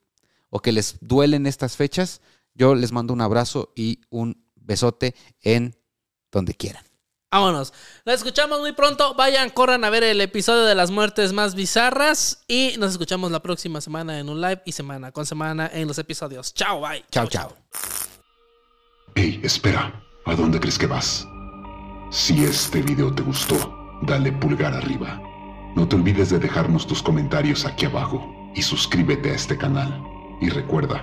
o que les duelen estas fechas. Yo les mando un abrazo y un besote en donde quieran. Vámonos. Nos escuchamos muy pronto. Vayan, corran a ver el episodio de las muertes más bizarras. Y nos escuchamos la próxima semana en un live y semana con semana en los episodios. Chao, bye. Chao, chao. Hey, espera, ¿a dónde crees que vas? Si este video te gustó, dale pulgar arriba. No te olvides de dejarnos tus comentarios aquí abajo y suscríbete a este canal. Y recuerda,